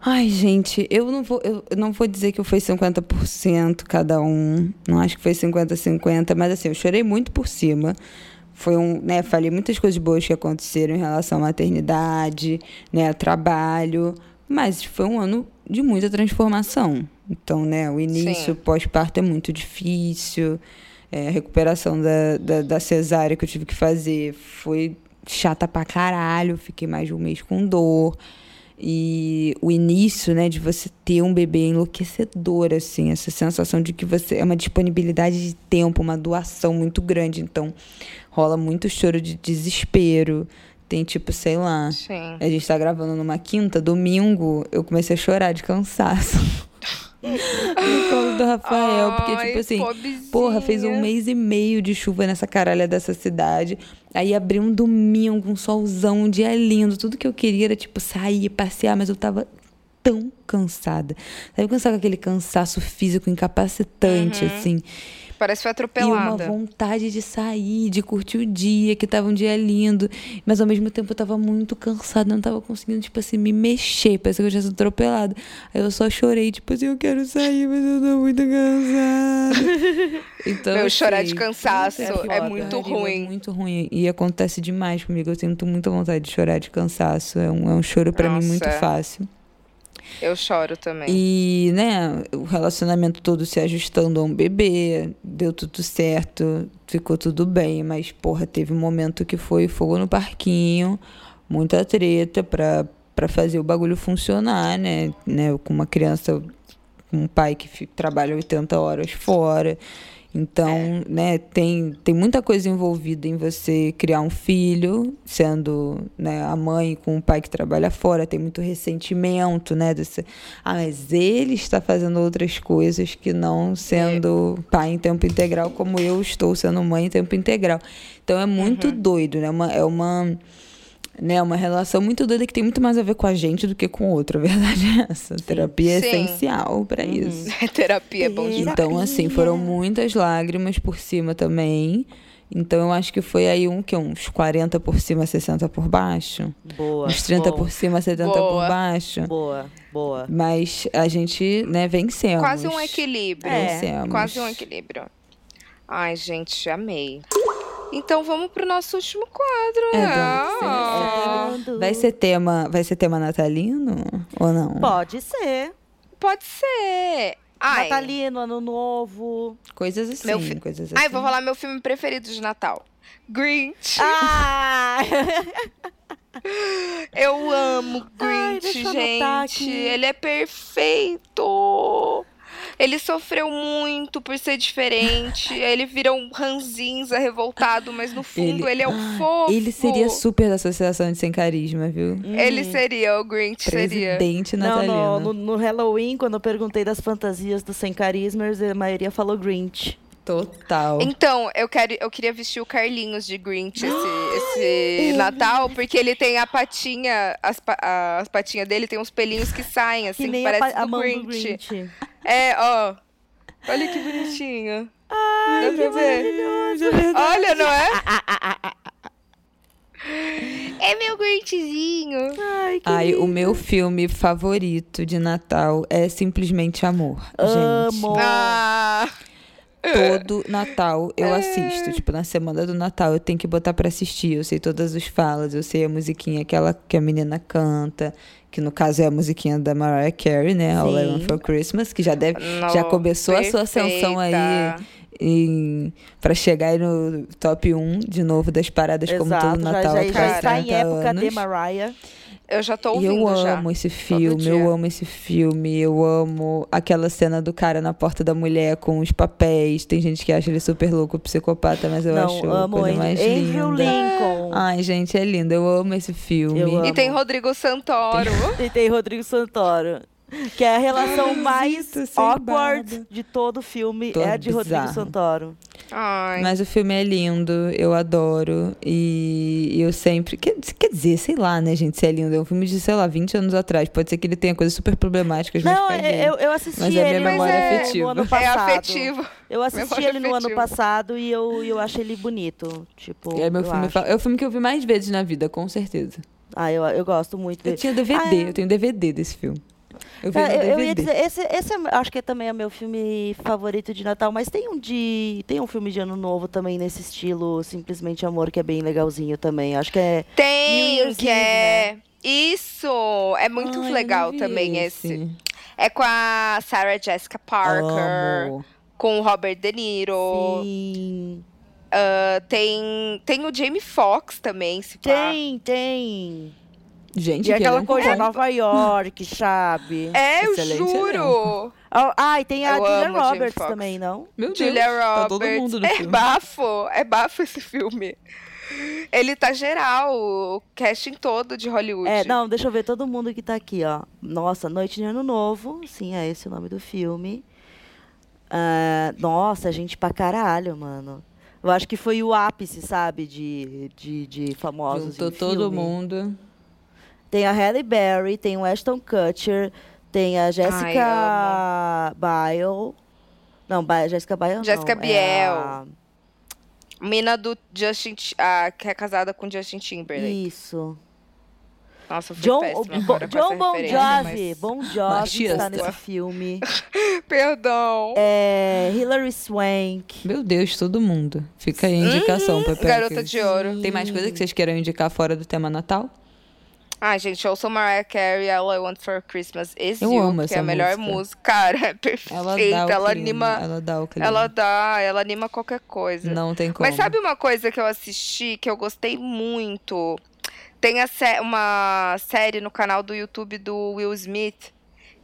Ai, gente, eu não vou, eu não vou dizer que foi 50% cada um. Não acho que foi 50-50, mas assim, eu chorei muito por cima. Foi um, né, falei muitas coisas boas que aconteceram em relação à maternidade, né, trabalho, mas foi um ano de muita transformação. Então, né, o início pós-parto é muito difícil. É, a recuperação da, da, da cesárea que eu tive que fazer foi chata pra caralho. Fiquei mais de um mês com dor. E o início, né, de você ter um bebê é enlouquecedor, assim, essa sensação de que você é uma disponibilidade de tempo, uma doação muito grande. Então, rola muito choro de desespero. Tem tipo, sei lá, Sim. a gente tá gravando numa quinta, domingo, eu comecei a chorar de cansaço. Por causa do Rafael, porque, Ai, tipo assim, pobrezinha. porra, fez um mês e meio de chuva nessa caralha dessa cidade. Aí abriu um domingo, um solzão, um dia lindo. Tudo que eu queria era, tipo, sair, passear, mas eu tava tão cansada. Sabe quando sabe aquele cansaço físico incapacitante, assim? Parece que foi E uma atropelada. vontade de sair, de curtir o dia, que tava um dia lindo. Mas ao mesmo tempo eu tava muito cansada, não tava conseguindo, tipo assim, me mexer. Parecia que eu tinha sido atropelada. Aí eu só chorei, tipo assim, eu quero sair, mas eu tô muito cansada. [laughs] Então, Meu, chorar de assim, cansaço é é, muito pariu, ruim. É muito ruim. E acontece demais comigo. Eu sinto muita vontade de chorar de cansaço. É um, é um choro pra mim muito é. fácil. Eu choro também. E, né, o relacionamento todo se ajustando a um bebê, deu tudo certo, ficou tudo bem, mas, porra, teve um momento que foi fogo no parquinho, muita treta pra, pra fazer o bagulho funcionar, né, né, com uma criança, com um pai que trabalha 80 horas fora. Então, né, tem, tem muita coisa envolvida em você criar um filho, sendo né, a mãe com um pai que trabalha fora, tem muito ressentimento, né? Desse, ah, mas ele está fazendo outras coisas que não sendo pai em tempo integral, como eu estou sendo mãe em tempo integral. Então é muito doido, né? Uma, é uma né, uma relação muito doida que tem muito mais a ver com a gente do que com o outro. A verdade é essa. Terapia é Sim. essencial para isso. [laughs] Terapia é bom demais. Então, assim, foram muitas lágrimas por cima também. Então eu acho que foi aí um que uns 40 por cima, 60 por baixo. Boa. Uns 30 boa, por cima, 70 Boa. por baixo. Boa, boa. Mas a gente, né, vencemos. Quase um equilíbrio. É. Vencemos. Quase um equilíbrio. Ai, gente, amei. Então vamos pro nosso último quadro. É, Ah, Vai ser tema, vai ser tema natalino ou não? Pode ser. Pode ser. Ai, Natalino, Ano Novo. Coisas assim, Meu fi- coisas assim. ai, vou falar meu filme preferido de Natal. Grinch. Ah! [laughs] Eu amo Ai, Grinch, anotar gente. Ele é perfeito. Ele sofreu muito por ser diferente. ele vira um ranzinza revoltado, mas no fundo ele, é um fofo. Ele seria super da associação de sem carisma, viu? Ele seria, o Grinch seria. Presidente Não, natalino. no, no, no Halloween, quando eu perguntei das fantasias do Sem Carismas, a maioria falou Grinch. Total. Então, eu, quero, eu queria vestir o Carlinhos de Grinch esse, esse [gasps] Natal, porque ele tem a patinha, as, pa- a- as patinhas dele tem uns pelinhos que saem, assim, que a, parece pa- a do mão Grinch. do Grinch. É, ó. Olha que bonitinho. Ai, Dá pra que ver? maravilhoso. Olha, não é? É meu Grinchzinho. Ai, que Ai, o lindo. meu filme favorito de Natal é simplesmente Amor. Amo. Ah, Gente, todo Natal eu assisto. Tipo, na semana do Natal eu tenho que botar pra assistir. Eu sei todas as falas, eu sei a musiquinha aquela que a menina canta, que no caso é a musiquinha da Mariah Carey, né? All I Want for Christmas, que já deve não, já começou a sua ascensão aí perfeita. pra chegar aí no top 1 de novo das paradas como Exato, todo já, Natal. já, já quase está em 30 época de anos. Mariah. Eu já tô E ouvindo eu já. amo esse filme, eu amo esse filme, eu amo aquela cena do cara na porta da mulher com os papéis. Tem gente que acha ele super louco, psicopata, mas eu Não, acho a amo coisa Andrew, mais Andrew linda. Lincoln. Ai, gente, é lindo. Eu amo esse filme. Eu amo. E tem Rodrigo Santoro. [laughs] E tem Rodrigo Santoro. Que é a relação mais awkward barba. de todo o filme Todo é a de Rodrigo bizarro. Santoro. Ai. Mas o filme é lindo, eu adoro. E eu sempre. Quer, quer dizer, sei lá, né, gente, se é lindo. É um filme de, sei lá, 20 anos atrás. Pode ser que ele tenha coisas super problemáticas, mas Não, caguei. eu, eu assisti Mas é minha ele no, memória no afetiva. ano É passado. afetivo. Eu assisti Memória ele no ano passado e eu, eu achei ele bonito. Tipo, É, meu eu filme acho. é o filme que eu vi mais vezes na vida, com certeza. Ah, eu, eu gosto muito Eu dele. tinha DVD, Ah, é. eu tenho DVD desse filme. Eu vi É, no eu, eu ia dizer, esse, esse é- acho que também é meu filme favorito de Natal, mas tem um de. Tem um filme de ano novo também nesse estilo, Simplesmente Amor, que é bem legalzinho também. Acho que é. New Tem, Year's que Eve, é. Isso! É muito Ai, legal também esse. É com a Sarah Jessica Parker, Amo. com o Robert De Niro. Sim. Ah, tem, tem o Jamie Foxx também, se pá. Tem, tem. Gente, E que aquela coisa, bom. Nova York, sabe? É, eu Excelente juro! Ah, ah, e tem a Eu Julia Roberts também, não? Meu Deus, Julia Roberts. tá todo mundo no é filme. bafo, é bafo esse filme. Ele tá geral, o casting todo de Hollywood. É, não, deixa eu ver todo mundo que tá aqui, ó. Nossa, Noite de Ano Novo, sim, é esse o nome do filme. Ah, nossa, gente pra caralho, mano. Eu acho que foi o ápice, sabe, de, de, de famosos Juntou em todo mundo. Tem a Halle Berry, tem o Ashton Kutcher, tem a Jessica Biel. Não, Ba- Jessica Biel Jessica não. Biel. É a... Mina do Justin, Ti- a, que é casada com Justin Timberlake. Isso. Nossa, fui John, péssima Bo- John Bon Jovi. mas- Bon Jovi está nesse filme. [laughs] Perdão. É, Hilary Swank. Meu Deus, todo mundo. Fica aí a indicação. Uhum. Garota de Ouro. Tem mais coisa que vocês queiram indicar fora do tema Natal? Ai, gente, ouçam Mariah Carey, All I Want for Christmas is Eu You, amo que é a melhor música. música. Cara, [laughs] é perfeita. Ela Ela, anima. Ela dá o clima. Ela dá, ela anima qualquer coisa. Não tem como. Mas sabe uma coisa que eu assisti que eu gostei muito? Tem sé- uma série no canal do YouTube do Will Smith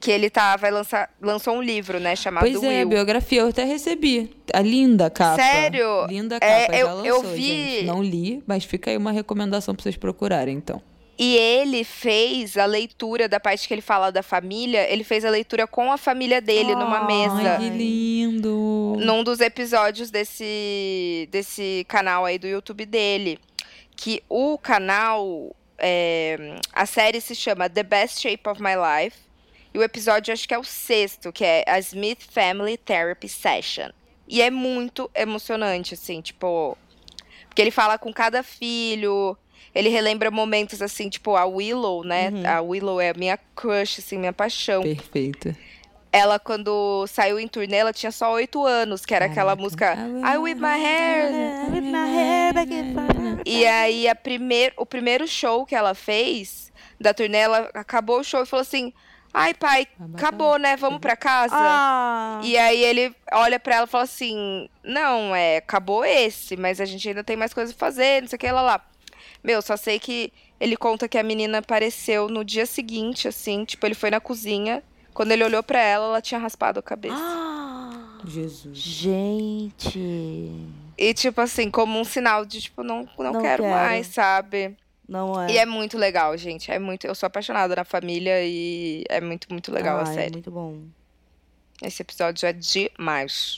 que ele tá vai lançar lançou um livro, né, chamado Pois é, Will. biografia eu até recebi. A linda capa. Sério? Linda É, capa, eu- já lançou, eu vi- gente. Não li, mas fica aí uma recomendação pra vocês procurarem, então. E ele fez a leitura da parte que ele fala da família, ele fez a leitura com a família dele numa Ai, mesa. Ai, que lindo. num dos episódios desse, desse canal aí do YouTube dele. Que o canal. é, a série se chama The Best Shape of My Life. E o episódio acho que é o sexto, que é a Smith Family Therapy Session. E é muito emocionante, assim, tipo. Porque ele fala com cada filho, ele relembra momentos assim, tipo a Willow, né? Uhum. A Willow é a minha crush, assim, minha paixão. Perfeito. Ela, quando saiu em turnê, ela tinha só oito anos, que era aquela Caraca. música I Whip My Hair. With my hair back. E aí, a primeir, o primeiro show que ela fez da turnê, ela acabou o show e falou assim: Ai, pai, acabou, né? Vamos pra casa. Ah, E aí ele olha pra ela e fala assim: Não, é, acabou esse, mas a gente ainda tem mais coisa pra fazer, não sei o que lá lá. Meu, só sei que ele conta que a menina apareceu no dia seguinte, assim, tipo, ele foi na cozinha. Quando ele olhou pra ela, ela tinha raspado a cabeça. Ah, Jesus. gente. E, tipo assim, como um sinal de, tipo, não, não, Não quero, quero. mais, sabe? Não é. E é muito legal, gente. É muito. Eu sou apaixonada na família e é muito, muito legal a Ai, série. Muito bom. Esse episódio é demais.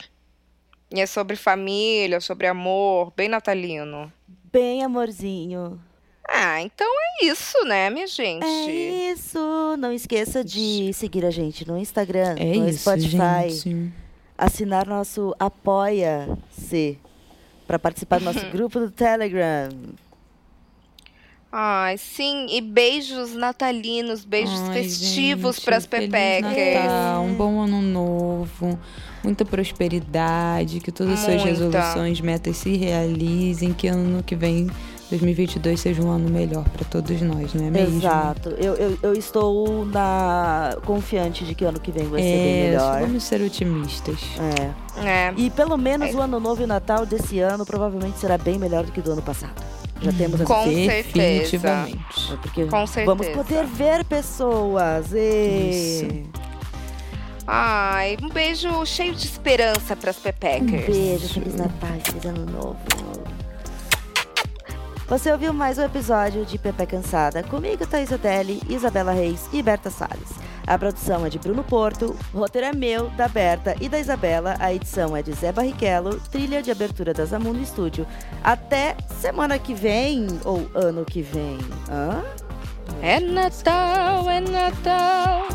E é sobre família, sobre amor, bem natalino. Bem amorzinho. Ah, então é isso, né, minha gente? É isso. Não esqueça de seguir a gente no Instagram, É no isso, Spotify, gente. assinar nosso Apoia-se para participar do nosso [laughs] grupo do Telegram. Ai, sim. E beijos natalinos, beijos Ai, festivos pras Feliz pepecas. Natal, um bom ano novo, muita prosperidade, que todas as suas resoluções, metas se realizem, que ano que vem, 2022, seja um ano melhor para todos nós, não é mesmo? Exato. Eu, eu, eu estou na confiante de que ano que vem vai ser bem É, melhor. vamos ser otimistas. É. É. E pelo menos É. o ano novo e o Natal desse ano provavelmente será bem melhor do que do ano passado. Já temos essa Com certeza. Definitivamente. É Porque Com certeza. vamos poder ver pessoas. E... Isso. Ai, um beijo cheio de esperança pras Um pepecas. beijo, Feliz Natal, Feliz Ano Novo. Você ouviu mais um episódio de Pepe Cansada comigo, Thaís Otelli, Isabela Reis e Berta Salles. A produção é de Bruno Porto, o roteiro é meu, da Berta e da Isabela, a edição é de Zé Barrichello, trilha de abertura da Zamundo Estúdio. Até semana que vem, ou ano que vem. Hã? É Natal, é Natal.